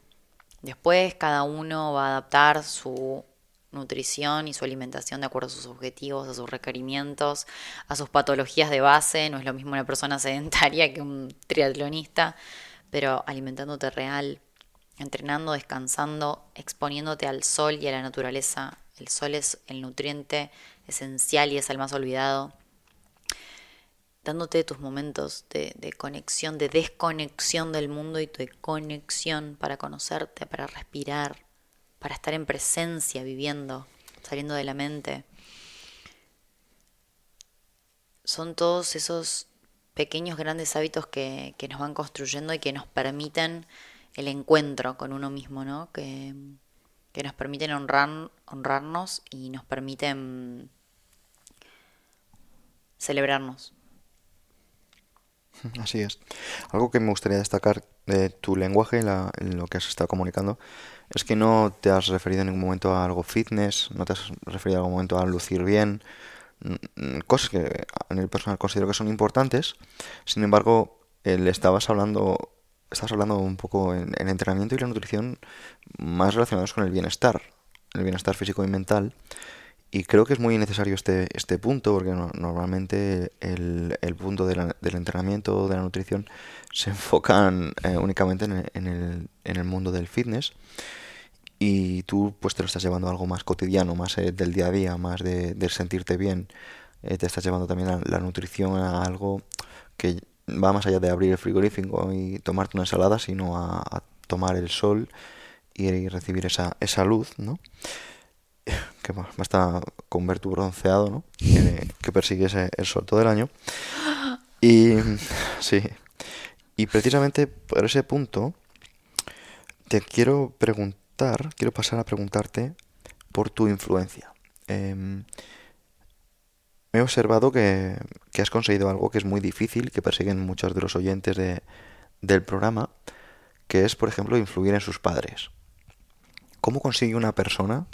Después cada uno va a adaptar su nutrición y su alimentación de acuerdo a sus objetivos, a sus requerimientos, a sus patologías de base. No es lo mismo una persona sedentaria que un triatlonista, pero alimentándote real, entrenando, descansando, exponiéndote al sol y a la naturaleza. El sol es el nutriente esencial y es el más olvidado. Dándote tus momentos de, conexión, de desconexión del mundo y de conexión para conocerte, para respirar, para estar en presencia, viviendo, saliendo de la mente. Son todos esos pequeños, grandes hábitos que, nos van construyendo y que nos permiten el encuentro con uno mismo, ¿no? Que, nos permiten honrar, honrarnos y nos permiten celebrarnos. Así es. Algo que me gustaría destacar de tu lenguaje, en lo que has estado comunicando, es que no te has referido en ningún momento a algo fitness, no te has referido en ningún momento a lucir bien, cosas que en el personal considero que son importantes. Sin embargo, le estabas hablando, estabas hablando un poco en el entrenamiento y la nutrición más relacionados con el bienestar, el bienestar físico y mental. Y creo que es muy necesario este, este punto, porque normalmente el, el punto del entrenamiento, de la nutrición, se enfocan eh, únicamente en el, en, el, mundo del fitness y tú pues te lo estás llevando a algo más cotidiano, más eh, del día a día, más de, sentirte bien. Eh, te estás llevando también a la nutrición a algo que va más allá de abrir el frigorífico y tomarte una ensalada, sino a, tomar el sol y, recibir esa, esa luz, ¿no? Que basta con ver bronceado, ¿no? Que, que persigues el sol todo el año. Y sí. Y precisamente por ese punto te quiero preguntar quiero pasar a preguntarte por tu influencia. Em, he observado que, has conseguido algo que es muy difícil, que persiguen muchos de los oyentes del programa, que es, por ejemplo, influir en sus padres. ¿Cómo consigue una persona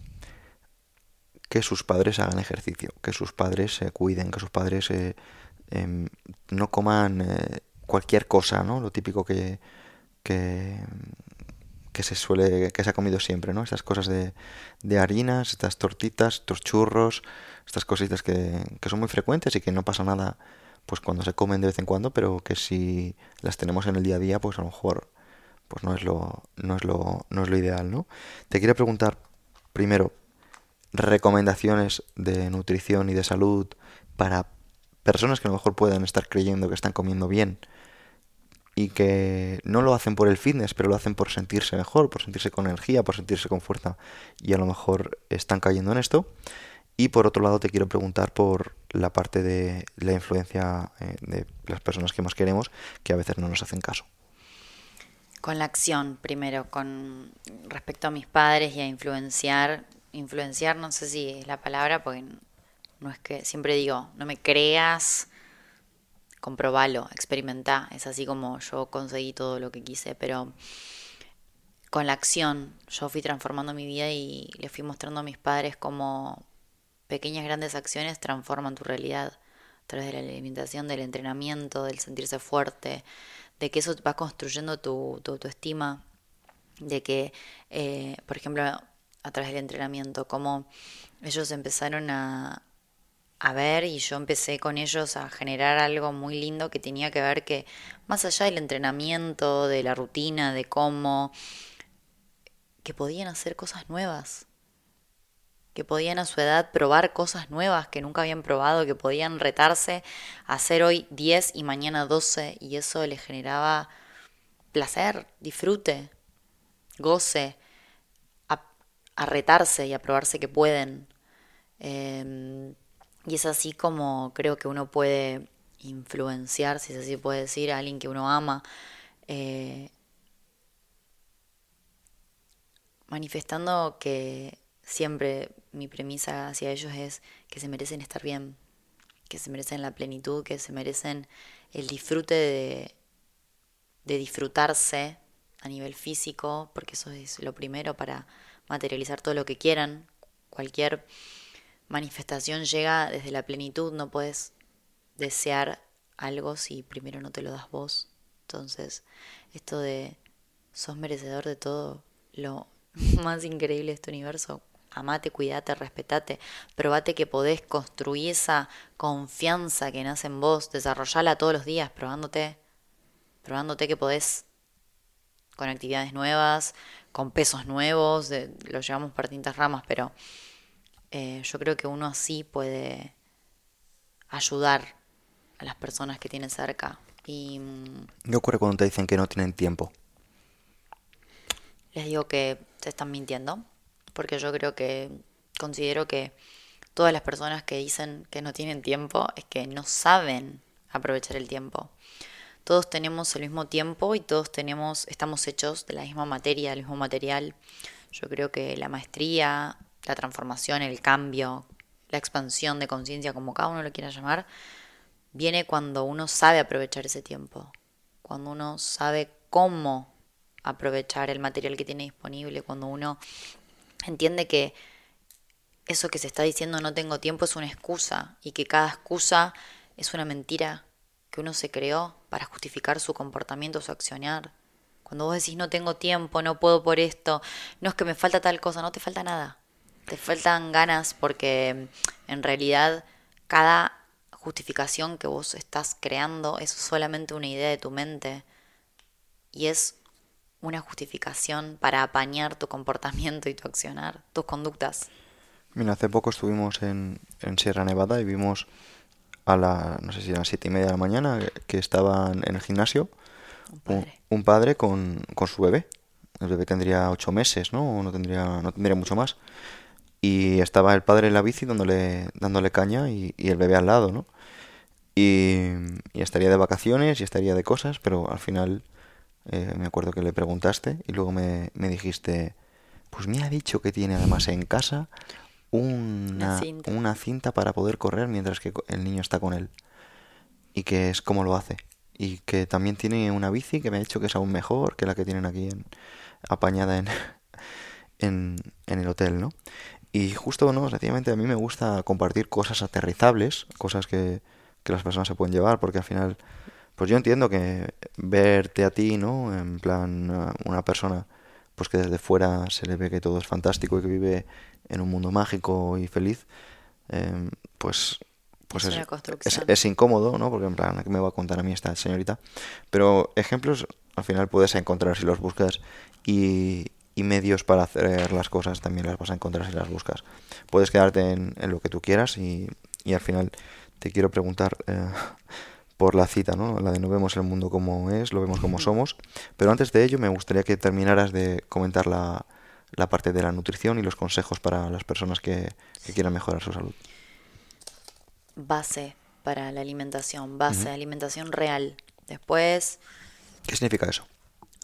que sus padres hagan ejercicio, que sus padres se cuiden, que sus padres eh, em, no coman eh, cualquier cosa, ¿no? Lo típico que, que, que se suele, que se ha comido siempre, ¿no? Estas cosas de, de harinas, estas tortitas, estos churros, estas cositas que, que son muy frecuentes y que no pasa nada pues cuando se comen de vez en cuando, pero que si las tenemos en el día a día, pues a lo mejor pues no es lo, no es lo, no es lo ideal, ¿no? Te quiero preguntar primero recomendaciones de nutrición y de salud para personas que a lo mejor puedan estar creyendo que están comiendo bien y que no lo hacen por el fitness, pero lo hacen por sentirse mejor, por sentirse con energía, por sentirse con fuerza y a lo mejor están cayendo en esto. Y por otro lado te quiero preguntar por la parte de la influencia eh, de las personas que más queremos que a veces no nos hacen caso. Con la acción, primero, con respecto a mis padres y a influenciar. Influenciar, no sé si es la palabra, porque no es que siempre digo, no me creas, comprobalo, experimenta. Es así como yo conseguí todo lo que quise, pero con la acción yo fui transformando mi vida y le fui mostrando a mis padres cómo pequeñas grandes acciones transforman tu realidad a través de la alimentación, del entrenamiento, del sentirse fuerte, de que eso va construyendo tu, tu autoestima, de que, eh, por ejemplo, a través del entrenamiento, cómo ellos empezaron a, a ver y yo empecé con ellos a generar algo muy lindo que tenía que ver que más allá del entrenamiento, de la rutina, de cómo, que podían hacer cosas nuevas, que podían a su edad probar cosas nuevas que nunca habían probado, que podían retarse a hacer hoy 10 y mañana 12 y eso les generaba placer, disfrute, goce, a, retarse y a probarse que pueden. Em, y es así como creo que uno puede influenciar, si se así puede decir, a alguien que uno ama, eh, manifestando que siempre mi premisa hacia ellos es que se merecen estar bien, que se merecen la plenitud, que se merecen el disfrute de, de disfrutarse a nivel físico, porque eso es lo primero para materializar todo lo que quieran, cualquier manifestación llega desde la plenitud, no puedes desear algo si primero no te lo das vos. Entonces, esto de sos merecedor de todo, lo más increíble de este universo, amate, cuidate, respetate, probate que podés construir esa confianza que nace en vos, desarrollala todos los días, probándote, probándote que podés con actividades nuevas, con pesos nuevos, lo llevamos por distintas ramas, pero eh, yo creo que uno así puede ayudar a las personas que tienen cerca. Y, ¿Qué mm, ocurre cuando te dicen que no tienen tiempo? Les digo que te están mintiendo, porque yo creo que considero que todas las personas que dicen que no tienen tiempo es que no saben aprovechar el tiempo. Todos tenemos el mismo tiempo y todos tenemos, estamos hechos de la misma materia, del mismo material. Yo creo que la maestría, la transformación, el cambio, la expansión de conciencia, como cada uno lo quiera llamar, viene cuando uno sabe aprovechar ese tiempo, cuando uno sabe cómo aprovechar el material que tiene disponible, cuando uno entiende que eso que se está diciendo no tengo tiempo es una excusa y que cada excusa es una mentira que uno se creó para justificar su comportamiento, su accionar. Cuando vos decís no tengo tiempo, no puedo por esto, no es que me falta tal cosa, no te falta nada. Te faltan ganas porque en realidad cada justificación que vos estás creando es solamente una idea de tu mente y es una justificación para apañar tu comportamiento y tu accionar, tus conductas. Mira, hace poco estuvimos en, Sierra Nevada y vimos a la, no sé si eran siete y media de la mañana, que estaban en el gimnasio un padre, con, con, su bebé. El bebé tendría ocho meses, ¿no? no tendría, no tendría mucho más. Y estaba el padre en la bici dándole, dándole caña y, y el bebé al lado, ¿no? Y, estaría de vacaciones y estaría de cosas, pero al final eh, me acuerdo que le preguntaste y luego me, dijiste, pues me ha dicho que tiene además en casa una, una, cinta. para poder correr mientras que el niño está con él. Y que es como lo hace. Y que también tiene una bici que me ha dicho que es aún mejor que la que tienen aquí en, apañada en, en, en el hotel, ¿no? Y justo, ¿no? Sencillamente a mí me gusta compartir cosas aterrizables, cosas que, que las personas se pueden llevar, porque al final, pues yo entiendo que verte a ti, ¿no? En plan, una persona, pues que desde fuera se le ve que todo es fantástico y que vive en un mundo mágico y feliz, em, pues pues es, es, incómodo, ¿no? Porque en plan, ¿qué me va a contar a mí esta señorita? Pero ejemplos al final puedes encontrar si los buscas y, y medios para hacer las cosas también las vas a encontrar si las buscas. Puedes quedarte en, en lo que tú quieras y, y al final te quiero preguntar eh, por la cita, ¿no? La de no vemos el mundo como es, lo vemos como somos. Pero antes de ello me gustaría que terminaras de comentar la, la parte de la nutrición y los consejos para las personas que, quieran mejorar su salud. Base para la alimentación, base, alimentación real. Después... ¿Qué significa eso?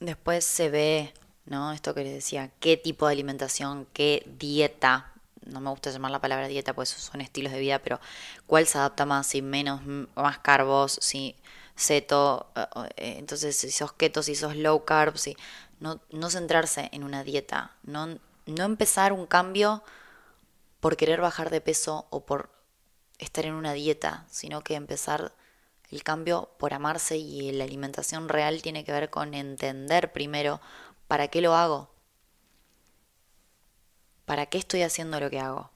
Después se ve, ¿no? Esto que les decía, qué tipo de alimentación, qué dieta no me gusta llamar la palabra dieta, pues son estilos de vida, pero cuál se adapta más, si menos, más carbos, si ceto, eh, eh, entonces si sos keto, si sos low carb, si no, no centrarse en una dieta, no, no empezar un cambio por querer bajar de peso o por estar en una dieta, sino que empezar el cambio por amarse y la alimentación real tiene que ver con entender primero para qué lo hago, ¿Para qué estoy haciendo lo que hago?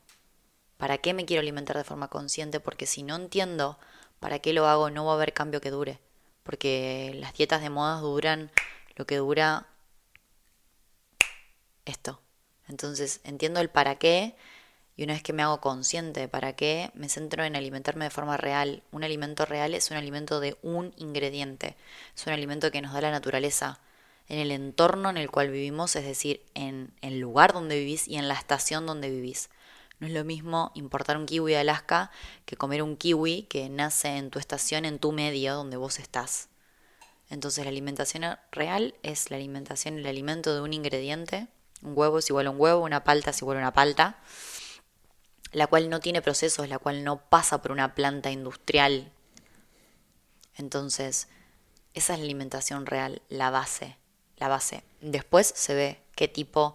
¿Para qué me quiero alimentar de forma consciente? Porque si no entiendo para qué lo hago, no va a haber cambio que dure. Porque las dietas de moda duran lo que dura esto. Entonces entiendo el para qué y una vez que me hago consciente de para qué, me centro en alimentarme de forma real. Un alimento real es un alimento de un ingrediente. Es un alimento que nos da la naturaleza en el entorno en el cual vivimos, es decir, en el lugar donde vivís y en la estación donde vivís. No es lo mismo importar un kiwi de Alaska que comer un kiwi que nace en tu estación, en tu medio donde vos estás. Entonces la alimentación real es la alimentación, el alimento de un ingrediente. Un huevo es igual a un huevo, una palta es igual a una palta, la cual no tiene procesos, la cual no pasa por una planta industrial. Entonces, esa es la alimentación real, la base la base. Después se ve qué tipo,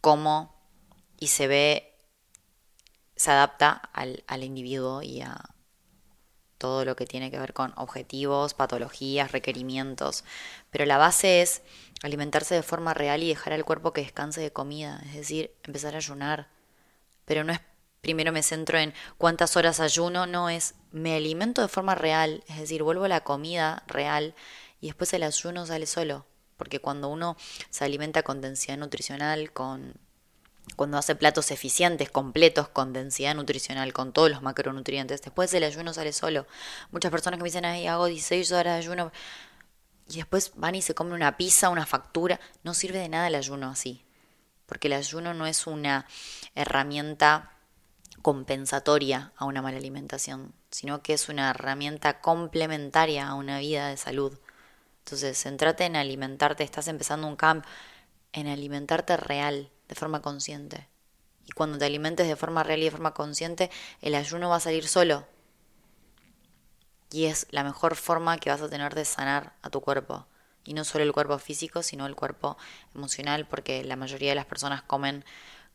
cómo y se ve, se adapta al, al individuo y a todo lo que tiene que ver con objetivos, patologías, requerimientos. Pero la base es alimentarse de forma real y dejar al cuerpo que descanse de comida, es decir, empezar a ayunar. Pero no es primero me centro en cuántas horas ayuno, no es me alimento de forma real, es decir, vuelvo a la comida real y después el ayuno sale solo, porque cuando uno se alimenta con densidad nutricional, con cuando hace platos eficientes, completos, con densidad nutricional, con todos los macronutrientes, después el ayuno sale solo. Muchas personas que me dicen, ay, hago 16 horas de ayuno, y después van y se comen una pizza, una factura, no sirve de nada el ayuno así, porque el ayuno no es una herramienta compensatoria a una mala alimentación, sino que es una herramienta complementaria a una vida de salud. Entonces, centrate en alimentarte, estás empezando un cambio, en alimentarte real, de forma consciente. Y cuando te alimentes de forma real y de forma consciente, el ayuno va a salir solo. Y es la mejor forma que vas a tener de sanar a tu cuerpo. Y no solo el cuerpo físico, sino el cuerpo emocional, porque la mayoría de las personas comen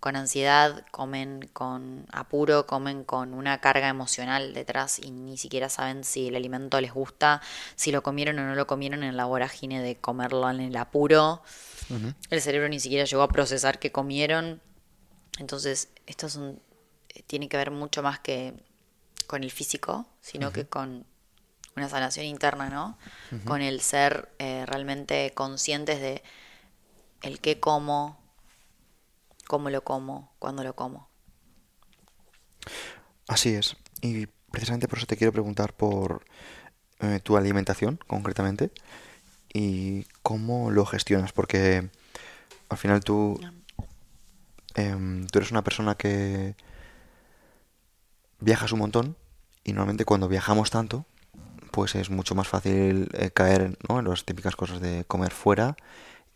con ansiedad, comen con apuro, comen con una carga emocional detrás y ni siquiera saben si el alimento les gusta, si lo comieron o no lo comieron en la vorágine de comerlo en el apuro. El cerebro ni siquiera llegó a procesar que comieron. Entonces, esto son, eh, tiene que ver mucho más que con el físico, sino que con una sanación interna, ¿no? Con el ser eh, realmente conscientes de el qué como, cómo lo como, cuándo lo como. Así es. Y precisamente por eso te quiero preguntar por eh, tu alimentación, concretamente, y cómo lo gestionas, porque al final tú, em, tú eres una persona que viajas un montón y normalmente cuando viajamos tanto, pues es mucho más fácil eh, caer en las típicas cosas de comer fuera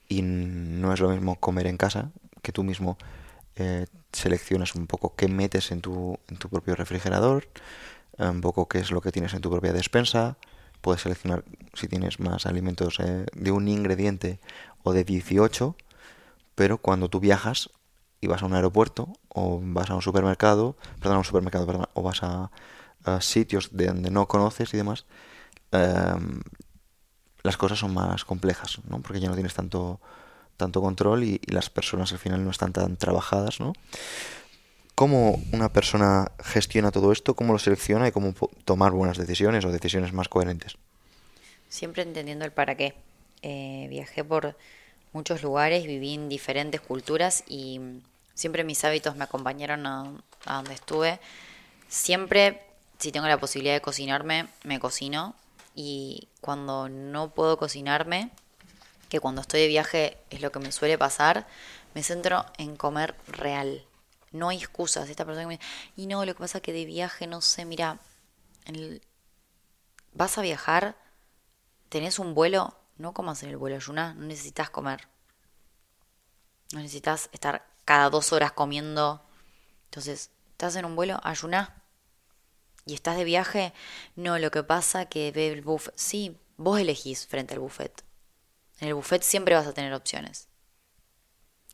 y no es lo mismo comer en casa, que tú mismo eh, seleccionas un poco qué metes en tu, en tu propio refrigerador, un poco qué es lo que tienes en tu propia despensa, puedes seleccionar si tienes más alimentos eh, de un ingrediente o de 18, pero cuando tú viajas y vas a un aeropuerto o vas a un supermercado, perdón, a un supermercado, perdón, o vas a, sitios de donde no conoces y demás, em, las cosas son más complejas, ¿no? Porque ya no tienes tanto, tanto control y, las personas al final no están tan trabajadas, ¿no? ¿Cómo una persona gestiona todo esto? ¿Cómo lo selecciona y cómo tomar buenas decisiones o decisiones más coherentes? Siempre entendiendo el para qué. Eh, viajé por muchos lugares, viví en diferentes culturas y siempre mis hábitos me acompañaron a, a donde estuve. Siempre, si tengo la posibilidad de cocinarme, me cocino y cuando no puedo cocinarme, que cuando estoy de viaje es lo que me suele pasar, me centro en comer real. No hay excusas. Esta persona me y no, lo que pasa es que de viaje, no sé, mira, vas a viajar, tenés un vuelo, no comas en el vuelo, ayuná, no necesitas comer. No necesitas estar cada dos horas comiendo. Entonces, estás en un vuelo, ayuná y estás de viaje, no, lo que pasa que ve el buffet, sí, vos elegís frente al buffet. En el buffet siempre vas a tener opciones.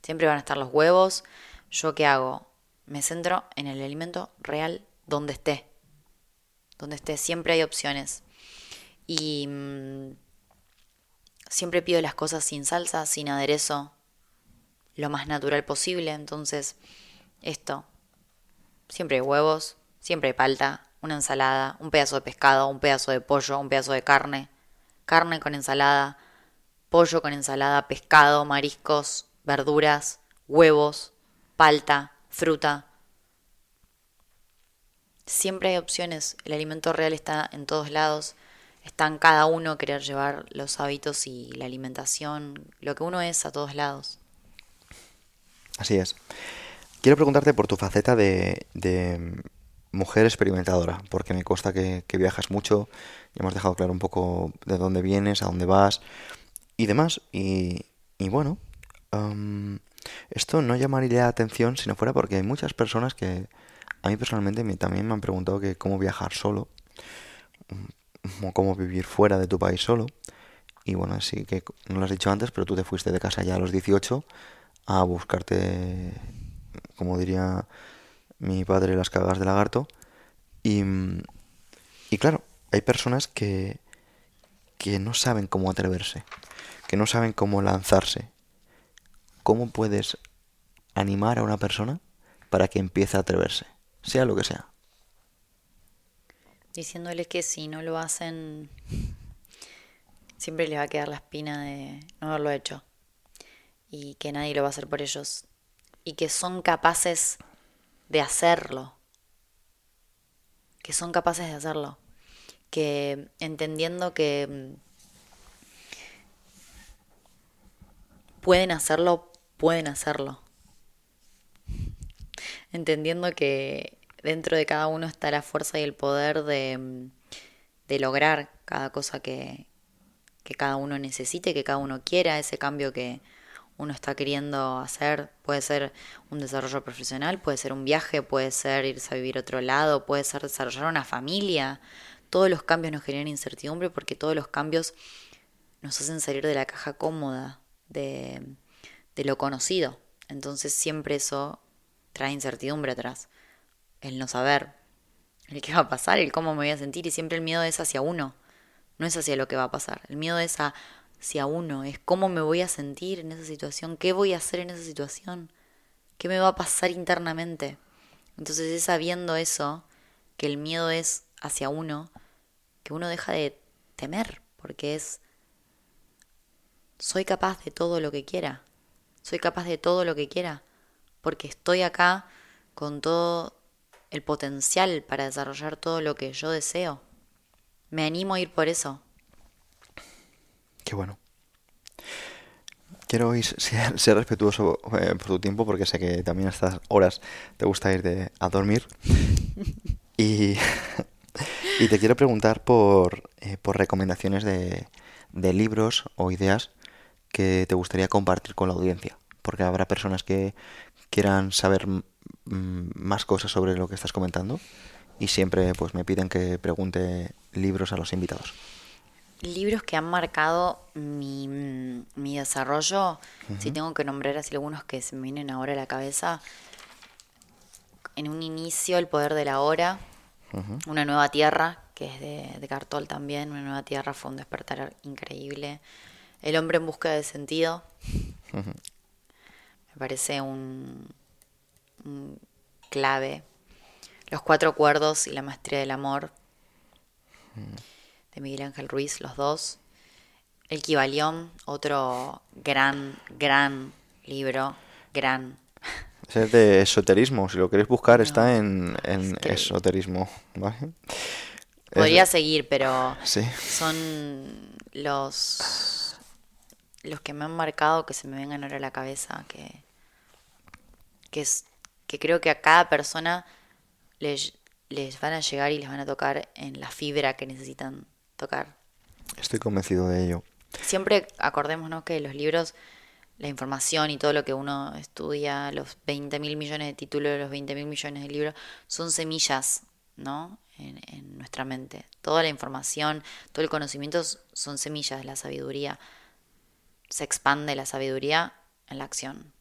Siempre van a estar los huevos. ¿Yo qué hago? Me centro en el alimento real donde esté. Donde esté, siempre hay opciones. Y mm, siempre pido las cosas sin salsa, sin aderezo, lo más natural posible. Entonces, esto, siempre hay huevos, siempre hay palta, una ensalada, un pedazo de pescado, un pedazo de pollo, un pedazo de carne, carne con ensalada, pollo con ensalada, pescado, mariscos, verduras, huevos, palta, fruta. Siempre hay opciones, el alimento real está en todos lados, está en cada uno querer llevar los hábitos y la alimentación, lo que uno es a todos lados. Así es. Quiero preguntarte por tu faceta de mujer experimentadora, porque me consta que, viajas mucho, ya hemos dejado claro un poco de dónde vienes, a dónde vas y demás. Y, bueno, esto no llamaría la atención si no fuera porque hay muchas personas que a mí personalmente también me han preguntado que cómo viajar solo, o cómo vivir fuera de tu país solo. Y bueno, sí que no lo has dicho antes, pero tú te fuiste de casa ya a los 18 a buscarte, como diría mi padre las cagas de lagarto. Y, y claro, hay personas que, que no saben cómo atreverse, que no saben cómo lanzarse. ¿Cómo puedes animar a una persona para que empiece a atreverse, sea lo que sea? Diciéndoles que si no lo hacen, siempre les va a quedar la espina de no haberlo hecho y que nadie lo va a hacer por ellos y que son capaces de hacerlo, que son capaces de hacerlo, que entendiendo que mm, pueden hacerlo, pueden hacerlo, entendiendo que dentro de cada uno está la fuerza y el poder de, mm, de lograr cada cosa que, que cada uno necesite, que cada uno quiera, ese cambio que, uno está queriendo hacer. Puede ser un desarrollo profesional, puede ser un viaje, puede ser irse a vivir a otro lado, puede ser desarrollar una familia. Todos los cambios nos generan incertidumbre porque todos los cambios nos hacen salir de la caja cómoda, de, de lo conocido. Entonces siempre eso trae incertidumbre atrás. El no saber, el qué va a pasar, el cómo me voy a sentir y siempre el miedo es hacia uno, no es hacia lo que va a pasar. El miedo es a a uno, es cómo me voy a sentir en esa situación, qué voy a hacer en esa situación, qué me va a pasar internamente. Entonces es sabiendo eso, que el miedo es hacia uno, que uno deja de temer, porque es, soy capaz de todo lo que quiera, soy capaz de todo lo que quiera, porque estoy acá con todo el potencial para desarrollar todo lo que yo deseo. Me animo a ir por eso. Qué bueno. Quiero ser, respetuoso eh, por tu tiempo porque sé que también a estas horas te gusta ir a dormir. Y, y te quiero preguntar por, eh, por recomendaciones de, de libros o ideas que te gustaría compartir con la audiencia. Porque habrá personas que quieran saber más cosas sobre lo que estás comentando y siempre pues me piden que pregunte libros a los invitados libros que han marcado mi, mi desarrollo, si tengo que nombrar así algunos que se me vienen ahora a la cabeza, en un inicio El Poder de la Hora, Una Nueva Tierra, que es de, de, Cartol también, Una Nueva Tierra fue un despertar increíble, El Hombre en Búsqueda de Sentido, me parece un, un clave, Los Cuatro Cuerdos y la Maestría del Amor de Miguel Ángel Ruiz, los dos. El Kibalión, otro gran, gran libro, gran. Es de esoterismo, si lo queréis buscar está en, esoterismo. Podría seguir, pero son los, los que me han marcado que se me vengan ahora a la cabeza, que, que, es, que creo que a cada persona les, les van a llegar y les van a tocar en la fibra que necesitan tocar. Estoy convencido de ello. Siempre acordémonos que los libros, la información y todo lo que uno estudia, los 20 mil millones de títulos, los 20 mil millones de libros, son semillas, ¿no? En, en, nuestra mente. Toda la información, todo el conocimiento son semillas de la sabiduría. Se expande la sabiduría en la acción.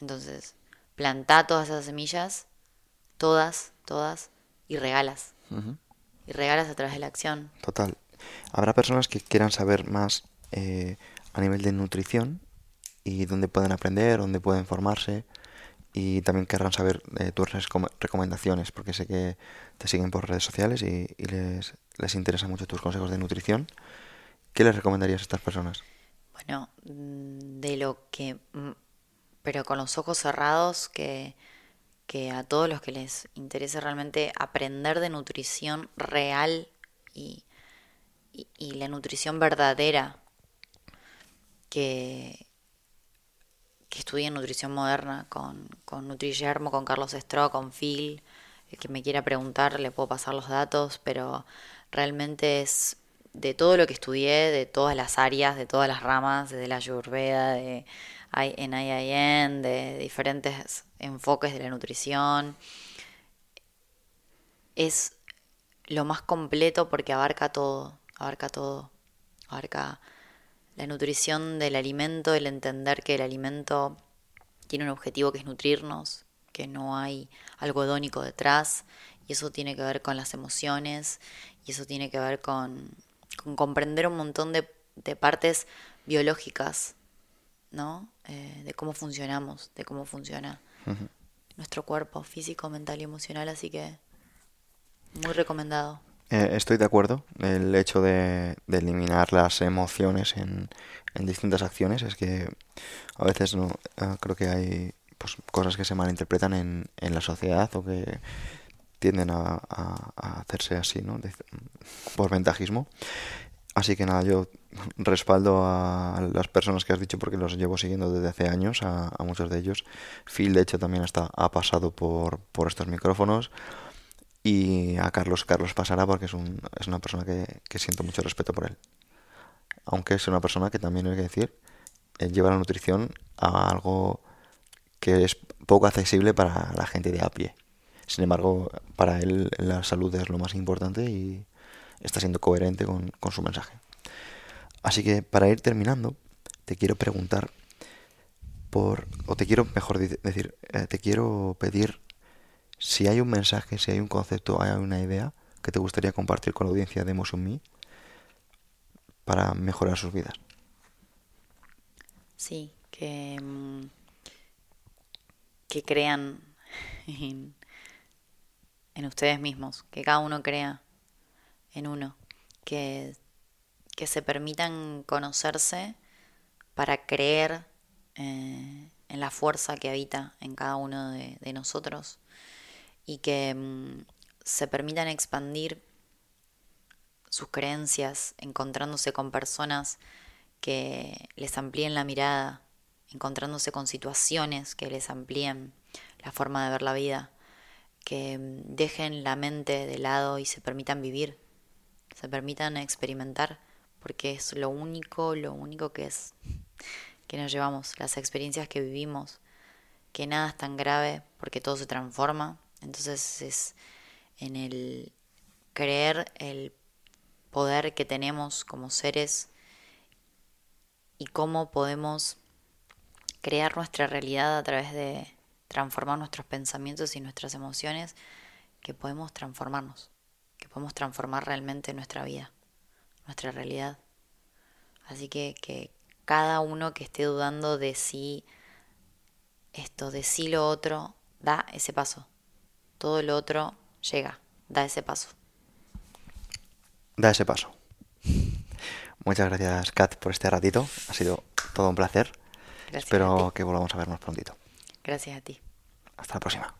Entonces, planta todas esas semillas, todas, todas, y regalas. Y regalas a través de la acción. Total. Habrá personas que quieran saber más eh, a nivel de nutrición y dónde pueden aprender, dónde pueden formarse y también querrán saber eh, tus recomendaciones porque sé que te siguen por redes sociales y, les, les interesan mucho tus consejos de nutrición. ¿Qué les recomendarías a estas personas? Bueno, mm, de lo que, mm, pero con los ojos cerrados, que, que a todos los que les interese realmente aprender de nutrición real y, y, la nutrición verdadera que, que estudié nutrición moderna con, con Nutrigermo, con Carlos Estro, con Phil. El que me quiera preguntar le puedo pasar los datos, pero realmente es de todo lo que estudié, de todas las áreas, de todas las ramas, desde la Ayurveda, de en IIN, de diferentes enfoques de la nutrición. Es lo más completo porque abarca todo abarca todo, abarca la nutrición del alimento, el entender que el alimento tiene un objetivo que es nutrirnos, que no hay algo hedónico detrás Y eso tiene que ver con las emociones y eso tiene que ver con, con comprender un montón de, de partes biológicas, ¿no? Eh, de cómo funcionamos, de cómo funciona nuestro cuerpo físico, mental y emocional. Así que muy recomendado. Eh, estoy de acuerdo. El hecho de, eliminar las emociones en, distintas acciones es que a veces no eh, creo que hay pues, cosas que se malinterpretan en, en la sociedad o que tienden a, hacerse así, ¿no? por ventajismo. Así que nada, yo respaldo a las personas que has dicho porque los llevo siguiendo desde hace años, a, muchos de ellos. Phil, de hecho, también hasta ha pasado por estos micrófonos. Y a Carlos, Carlos pasará porque es, un, es una persona que, siento mucho respeto por él. Aunque es una persona que también hay que decir, lleva la nutrición a algo que es poco accesible para la gente de a pie. Sin embargo, para él la salud es lo más importante y está siendo coherente con, con su mensaje. Así que para ir terminando, te quiero preguntar por, o te quiero, mejor decir, eh, te quiero pedir si hay un mensaje, si hay un concepto, hay una idea que te gustaría compartir con la audiencia de Emotion Me para mejorar sus vidas. Sí, que, mm, que crean en, ustedes mismos, que cada uno crea en uno, que, que se permitan conocerse para creer eh, en la fuerza que habita en cada uno de nosotros y que mm, se permitan expandir sus creencias, encontrándose con personas que les amplíen la mirada, encontrándose con situaciones que les amplíen la forma de ver la vida, que mm, dejen la mente de lado y se permitan vivir, se permitan experimentar, porque es lo único, lo único que es que nos llevamos, las experiencias que vivimos, que nada es tan grave porque todo se transforma, entonces es en el creer el poder que tenemos como seres y cómo podemos crear nuestra realidad a través de transformar nuestros pensamientos y nuestras emociones, que podemos transformarnos, que podemos transformar realmente nuestra vida, nuestra realidad. Así que, que cada uno que esté dudando de sí esto, de sí lo otro, da ese paso todo lo otro llega, da ese paso. Da ese paso. Muchas gracias, Kat, por este ratito. Ha sido todo un placer. Espero que volvamos a vernos prontito. Gracias a ti. Hasta la próxima.